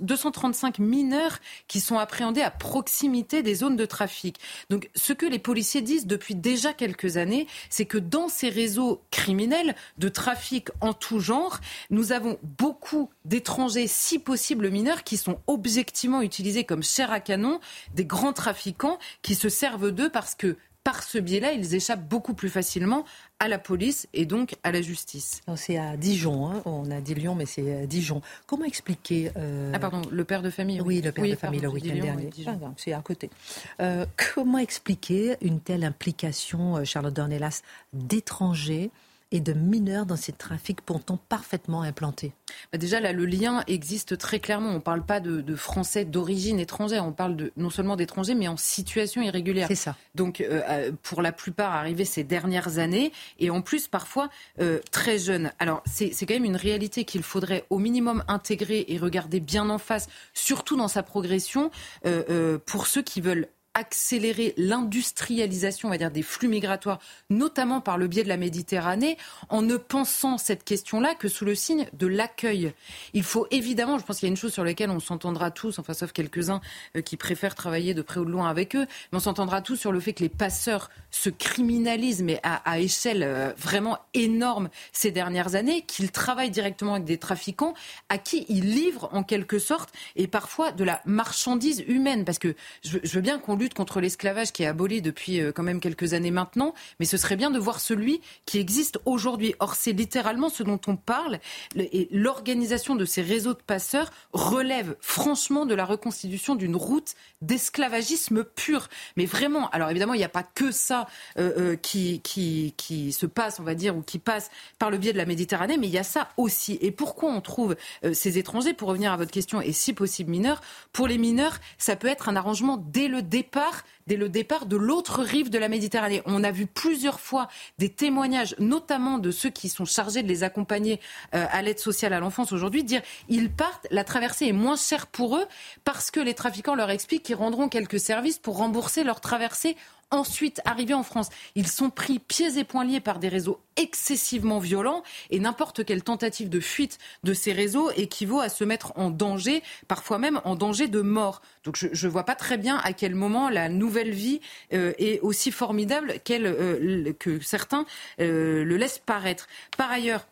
235 mineurs qui sont appréhendés à proximité des zones de trafic. Donc, ce que les policiers disent depuis déjà quelques années, c'est que dans ces réseaux criminels de trafic en tout genre, nous avons beaucoup d'étrangers, si possible mineurs, qui sont objectivement utilisés comme chair à canon, des grands trafiquants qui se servent d'eux parce que par ce biais-là, ils échappent beaucoup plus facilement à la police et donc à la justice. C'est à Dijon, hein. on a dit Lyon, mais c'est Dijon. Comment expliquer... Euh, ah pardon, le père de famille. Oui, le père de famille le week-end dernier. Ah, c'est à côté. Euh, comment expliquer une telle implication, euh, Charlotte Dornelas, d'étrangers et de mineurs dans ces trafics pourtant parfaitement implantés bah Déjà, là, le lien existe très clairement. On ne parle pas de, Français d'origine étrangère, on parle de, non seulement d'étrangers, mais en situation irrégulière. C'est ça. Donc, euh, euh, pour la plupart, arrivés ces dernières années, et en plus, parfois, euh, très jeunes. Alors, c'est quand même une réalité qu'il faudrait au minimum intégrer et regarder bien en face, surtout dans sa progression, pour ceux qui veulent accélérer l'industrialisation, on va dire, des flux migratoires, notamment par le biais de la Méditerranée, en ne pensant cette question-là que sous le signe de l'accueil. Il faut évidemment, je pense qu'il y a une chose sur laquelle on s'entendra tous, enfin sauf quelques-uns euh, qui préfèrent travailler de près ou de loin avec eux, mais on s'entendra tous sur le fait que les passeurs se criminalisent, mais à, échelle euh, vraiment énorme ces dernières années, qu'ils travaillent directement avec des trafiquants à qui ils livrent en quelque sorte, et parfois de la marchandise humaine, parce que je veux bien qu'on contre l'esclavage qui est aboli depuis euh, quand même quelques années maintenant, mais ce serait bien de voir celui qui existe aujourd'hui. Or, c'est littéralement ce dont on parle. Et l'organisation de ces réseaux de passeurs relève franchement de la reconstitution d'une route d'esclavagisme pur. Mais vraiment, alors évidemment, il n'y a pas que ça euh, euh, qui se passe, on va dire, ou qui passe par le biais de la Méditerranée, mais il y a ça aussi. Et pourquoi on trouve ces étrangers, pour revenir à votre question, et si possible mineurs, pour les mineurs, ça peut être un arrangement dès le départ, dès le départ de l'autre rive de la Méditerranée. On a vu plusieurs fois des témoignages, notamment de ceux qui sont chargés de les accompagner euh, à l'aide sociale à l'enfance aujourd'hui, dire ils partent, la traversée est moins chère pour eux parce que les trafiquants leur expliquent qu'ils rendront quelques services pour rembourser leur traversée ensuite arrivés en France. Ils sont pris pieds et poings liés par des réseaux excessivement violents et n'importe quelle tentative de fuite de ces réseaux équivaut à se mettre en danger, parfois même en danger de mort. Donc je ne vois pas très bien à quel moment la nouvelle vie euh, est aussi formidable euh, que certains euh, le laissent paraître. Par ailleurs,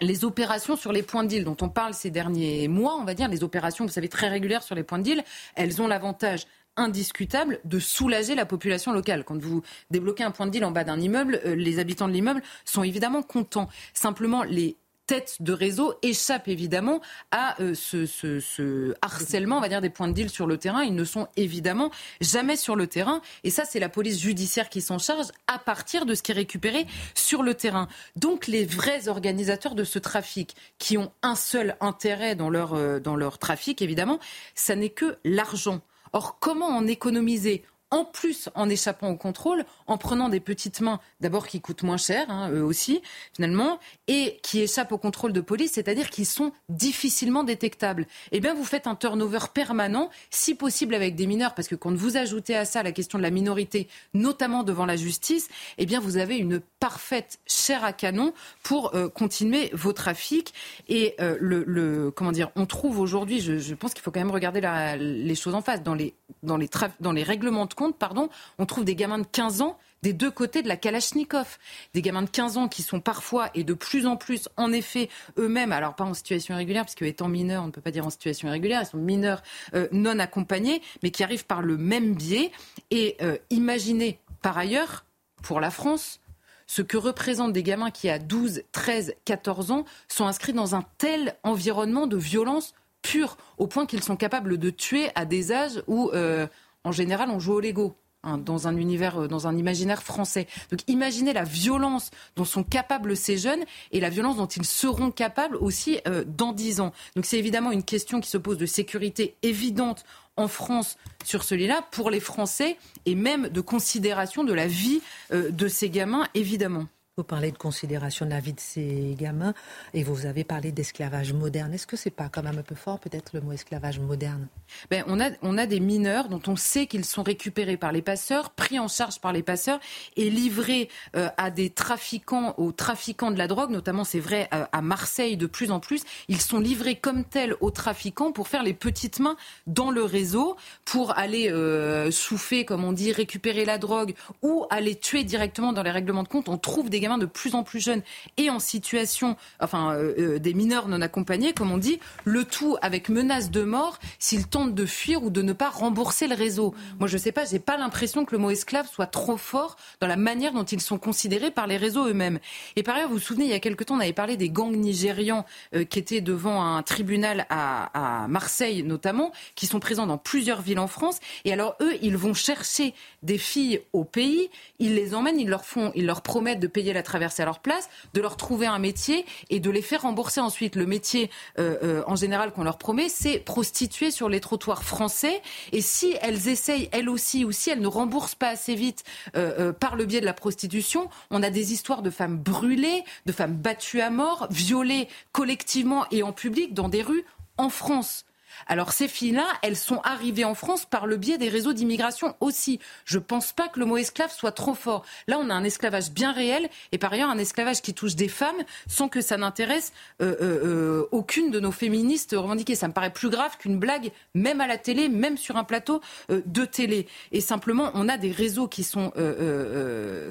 les opérations sur les points d'île dont on parle ces derniers mois, on va dire, les opérations, vous savez, très régulières sur les points d'île, elles ont l'avantage indiscutable de soulager la population locale. Quand vous débloquez un point de deal en bas d'un immeuble, euh, les habitants de l'immeuble sont évidemment contents. Simplement, les têtes de réseau échappent évidemment à euh, ce, harcèlement, on va dire, des points de deal sur le terrain. Ils ne sont évidemment jamais sur le terrain. Et ça, c'est la police judiciaire qui s'en charge à partir de ce qui est récupéré sur le terrain. Donc, les vrais organisateurs de ce trafic, qui ont un seul intérêt dans leur, euh, dans leur trafic, évidemment, ça n'est que l'argent. Or, comment en économiser? En plus en échappant au contrôle, en prenant des petites mains, d'abord qui coûtent moins cher, hein, eux aussi, finalement, et qui échappent au contrôle de police, c'est-à-dire qu'ils sont difficilement détectables. Eh bien, vous faites un turnover permanent, si possible avec des mineurs, parce que quand vous ajoutez à ça la question de la minorité, notamment devant la justice, eh bien, vous avez une parfaite chair à canon pour euh, continuer vos trafics. Et euh, le, comment dire, on trouve aujourd'hui, je, pense qu'il faut quand même regarder les choses en face, dans les, dans les, dans les règlements compte pardon, on trouve des gamins de 15 ans des deux côtés de la Kalachnikov. Des gamins de 15 ans qui sont parfois et de plus en plus, en effet, eux-mêmes, alors pas en situation irrégulière, puisque étant mineurs, on ne peut pas dire en situation irrégulière, ils sont mineurs euh, non accompagnés, mais qui arrivent par le même biais. Et euh, imaginez, par ailleurs, pour la France, ce que représentent des gamins qui, à 12, 13, 14 ans, sont inscrits dans un tel environnement de violence pure, au point qu'ils sont capables de tuer à des âges où... Euh, en général, on joue au Lego. Hein, dans un univers, euh, dans un imaginaire français. Donc imaginez la violence dont sont capables ces jeunes et la violence dont ils seront capables aussi euh, dans dix ans. Donc c'est évidemment une question qui se pose de sécurité évidente en France sur celui-là pour les Français et même de considération de la vie euh, de ces gamins, évidemment. Vous parlez de considération de la vie de ces gamins et vous avez parlé d'esclavage moderne. Est-ce que c'est pas quand même un peu fort, peut-être, le mot esclavage moderne? Ben, on, a, on a des mineurs dont on sait qu'ils sont récupérés par les passeurs, pris en charge par les passeurs et livrés euh, à des trafiquants, aux trafiquants de la drogue, notamment, c'est vrai, euh, à Marseille de plus en plus. Ils sont livrés comme tels aux trafiquants pour faire les petites mains dans le réseau, pour aller euh, souffler, comme on dit, récupérer la drogue ou aller tuer directement dans les règlements de compte. On trouve des gamins de plus en plus jeunes et en situation, enfin euh, euh, des mineurs non accompagnés, comme on dit, le tout avec menace de mort s'ils tentent de fuir ou de ne pas rembourser le réseau. Moi, je ne sais pas, j'ai pas l'impression que le mot esclave soit trop fort dans la manière dont ils sont considérés par les réseaux eux-mêmes. Et par ailleurs, vous vous souvenez, il y a quelque temps, on avait parlé des gangs nigérians euh, qui étaient devant un tribunal à, à Marseille notamment, qui sont présents dans plusieurs villes en France. Et alors eux, ils vont chercher des filles au pays, ils les emmènent, ils leur font, ils leur promettent de payer la traverser à leur place, de leur trouver un métier et de les faire rembourser ensuite. Le métier, euh, euh, en général, qu'on leur promet, c'est prostituer sur les trottoirs français. Et si elles essayent, elles aussi, ou si elles ne remboursent pas assez vite euh, par le biais de la prostitution, on a des histoires de femmes brûlées, de femmes battues à mort, violées collectivement et en public dans des rues en France. Alors ces filles-là, elles sont arrivées en France par le biais des réseaux d'immigration aussi. Je ne pense pas que le mot esclave soit trop fort. Là, on a un esclavage bien réel et par ailleurs un esclavage qui touche des femmes sans que ça n'intéresse euh, euh, euh, aucune de nos féministes revendiquées. Ça me paraît plus grave qu'une blague, même à la télé, même sur un plateau de télé. Et simplement, on a des réseaux qui sont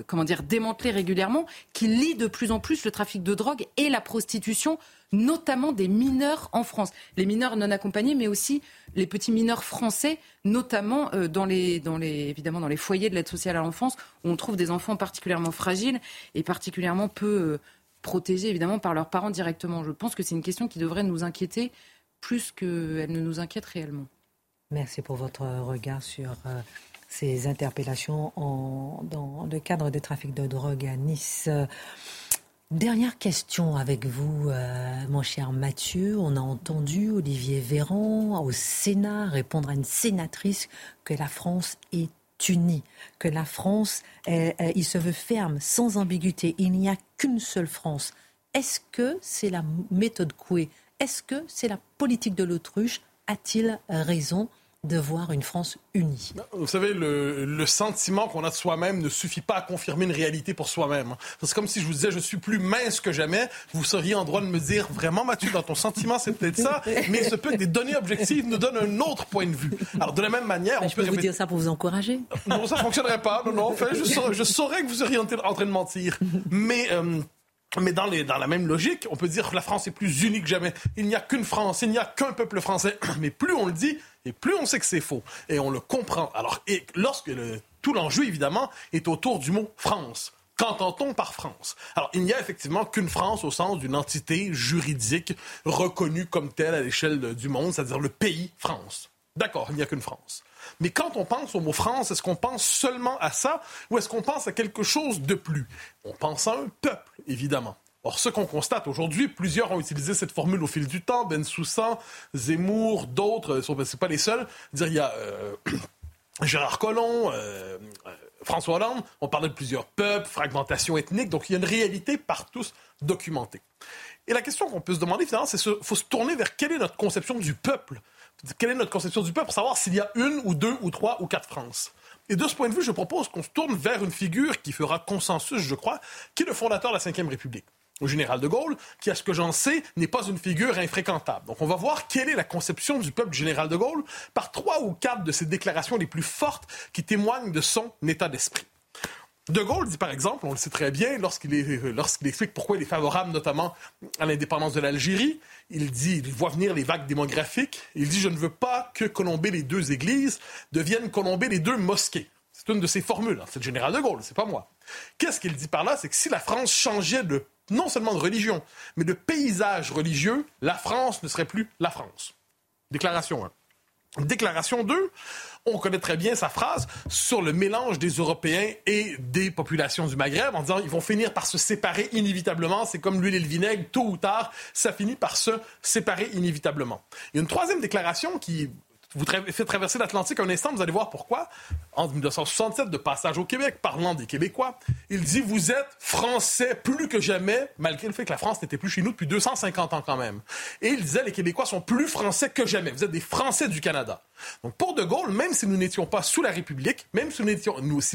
comment dire démantelés régulièrement, qui lient de plus en plus le trafic de drogue et la prostitution notamment des mineurs en France. Les mineurs non accompagnés, mais aussi les petits mineurs français, notamment euh, dans les, évidemment dans les foyers de l'aide sociale à l'enfance, où on trouve des enfants particulièrement fragiles et particulièrement peu euh, protégés, évidemment, par leurs parents directement. Je pense que c'est une question qui devrait nous inquiéter plus qu'elle ne nous inquiète réellement. Merci pour votre regard sur euh, ces interpellations dans le cadre de trafic de drogue à Nice. Dernière question avec vous, euh, mon cher Mathieu. On a entendu Olivier Véran au Sénat répondre à une sénatrice que la France est unie, que la France, il se veut ferme, sans ambiguïté. Il n'y a qu'une seule France. Est-ce que c'est la méthode Coué? Est-ce que c'est la politique de l'autruche? A-t-il raison? De voir une France unie. Vous savez, le, sentiment qu'on a de soi-même ne suffit pas à confirmer une réalité pour soi-même. C'est comme si je vous disais, je suis plus mince que jamais. Vous seriez en droit de me dire, vraiment, Mathieu, dans ton sentiment, c'est peut-être ça, mais il se peut que des données objectives nous donnent un autre point de vue. Alors, de la même manière, on je peut peux vous dire ça pour vous encourager. Non, ça fonctionnerait pas. Non, non. Enfin, je, saurais, je saurais que vous seriez en, train de mentir. Mais euh, mais dans, les, dans la même logique, on peut dire que la France est plus unie que jamais. Il n'y a qu'une France, il n'y a qu'un peuple français. Mais plus on le dit, et plus on sait que c'est faux. Et on le comprend. Alors, et lorsque tout l'enjeu, évidemment, est autour du mot France. Qu'entend-on par France? Alors, il n'y a effectivement qu'une France au sens d'une entité juridique reconnue comme telle à l'échelle du monde, c'est-à-dire le pays France. D'accord, il n'y a qu'une France. Mais quand on pense au mot France, est-ce qu'on pense seulement à ça ou est-ce qu'on pense à quelque chose de plus? On pense à un peuple, évidemment. Or, ce qu'on constate aujourd'hui, plusieurs ont utilisé cette formule au fil du temps. Ben Soussan, Zemmour, d'autres, ce n'est pas les seuls. Dire, il y a euh, Gérard Collomb, euh, euh, François Hollande, on parlait de plusieurs peuples, fragmentation ethnique, donc il y a une réalité par tous documentée. Et la question qu'on peut se demander, finalement, c'est qu'il faut se tourner vers quelle est notre conception du peuple? Quelle est notre conception du peuple? Pour savoir s'il y a une ou deux ou trois ou quatre France. Et de ce point de vue, je propose qu'on se tourne vers une figure qui fera consensus, je crois, qui est le fondateur de la Ve République, le général de Gaulle, qui, à ce que j'en sais, n'est pas une figure infréquentable. Donc on va voir quelle est la conception du peuple du général de Gaulle par trois ou quatre de ses déclarations les plus fortes qui témoignent de son état d'esprit. De Gaulle dit par exemple, on le sait très bien, lorsqu'il explique pourquoi il est favorable notamment à l'indépendance de l'Algérie, il dit, il voit venir les vagues démographiques, il dit je ne veux pas que colomber les deux églises deviennent colomber les deux mosquées. C'est une de ses formules, hein. c'est le général de Gaulle, c'est pas moi. Qu'est-ce qu'il dit par là? C'est que si la France changeait de non seulement de religion, mais de paysage religieux, la France ne serait plus la France. Déclaration 1. Déclaration 2, on connaît très bien sa phrase sur le mélange des Européens et des populations du Maghreb en disant ils vont finir par se séparer inévitablement. C'est comme l'huile et le vinaigre, tôt ou tard, ça finit par se séparer inévitablement. Il y a une troisième déclaration qui vous faites traverser l'Atlantique un instant, vous allez voir pourquoi. En 1967, de passage au Québec, parlant des Québécois, il dit Vous êtes français plus que jamais, malgré le fait que la France n'était plus chez nous depuis 250 ans quand même. Et il disait Les Québécois sont plus français que jamais. Vous êtes des Français du Canada. Donc pour De Gaulle, même si nous n'étions pas sous la République, même si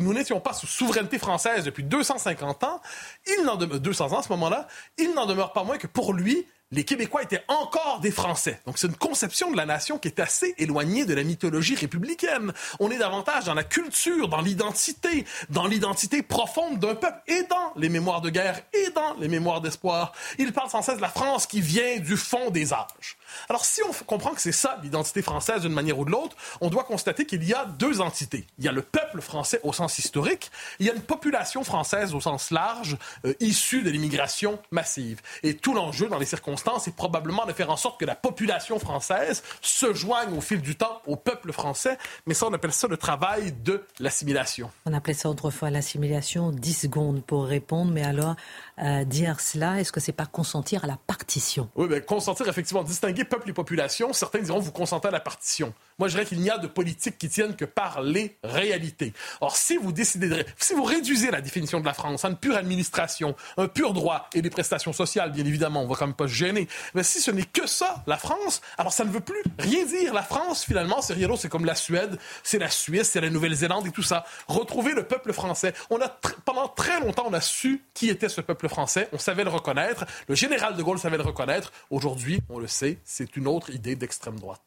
nous n'étions pas sous souveraineté française depuis 250 ans, il n'en demeure 200 ans à ce moment-là, il n'en demeure pas moins que pour lui, les Québécois étaient encore des Français. Donc c'est une conception de la nation qui est assez éloignée de la mythologie républicaine. On est davantage dans la culture, dans l'identité, dans l'identité profonde d'un peuple et dans les mémoires de guerre et dans les mémoires d'espoir. Il parle sans cesse de la France qui vient du fond des âges. Alors si on comprend que c'est ça l'identité française d'une manière ou de l'autre, on doit constater qu'il y a deux entités. Il y a le peuple français au sens historique, il y a une population française au sens large, euh, issue de l'immigration massive. Et tout l'enjeu dans les circonstances est probablement de faire en sorte que la population française se joigne au fil du temps au peuple français, mais ça on appelle ça le travail de l'assimilation. On appelait ça autrefois l'assimilation, 10 secondes pour répondre, mais alors euh, dire cela, est-ce que c'est pas consentir à la partition? Oui, mais consentir effectivement, distinguer peuple et population, certains diront vous consentez à la partition. Moi, je dirais qu'il n'y a de politique qui tienne que par les réalités. Or, si vous décidez de, si vous réduisez la définition de la France à une pure administration, un pur droit et des prestations sociales, bien évidemment, on va quand même pas se gêner. Mais si ce n'est que ça, la France, alors ça ne veut plus rien dire. La France, finalement, c'est rien d'autre. C'est comme la Suède, c'est la Suisse, c'est la Nouvelle-Zélande et tout ça. Retrouver le peuple français. On a pendant très longtemps, on a su qui était ce peuple français. On savait le reconnaître. Le général de Gaulle savait le reconnaître. Aujourd'hui, on le sait, c'est une autre idée d'extrême droite.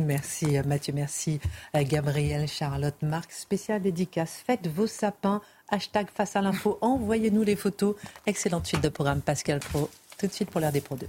Merci Mathieu, merci Gabriel, Charlotte, Marc, spécial dédicace. Faites vos sapins, hashtag face à l'info, envoyez-nous les photos. Excellente suite de programme Pascal Pro, tout de suite pour l'heure des Pro 2.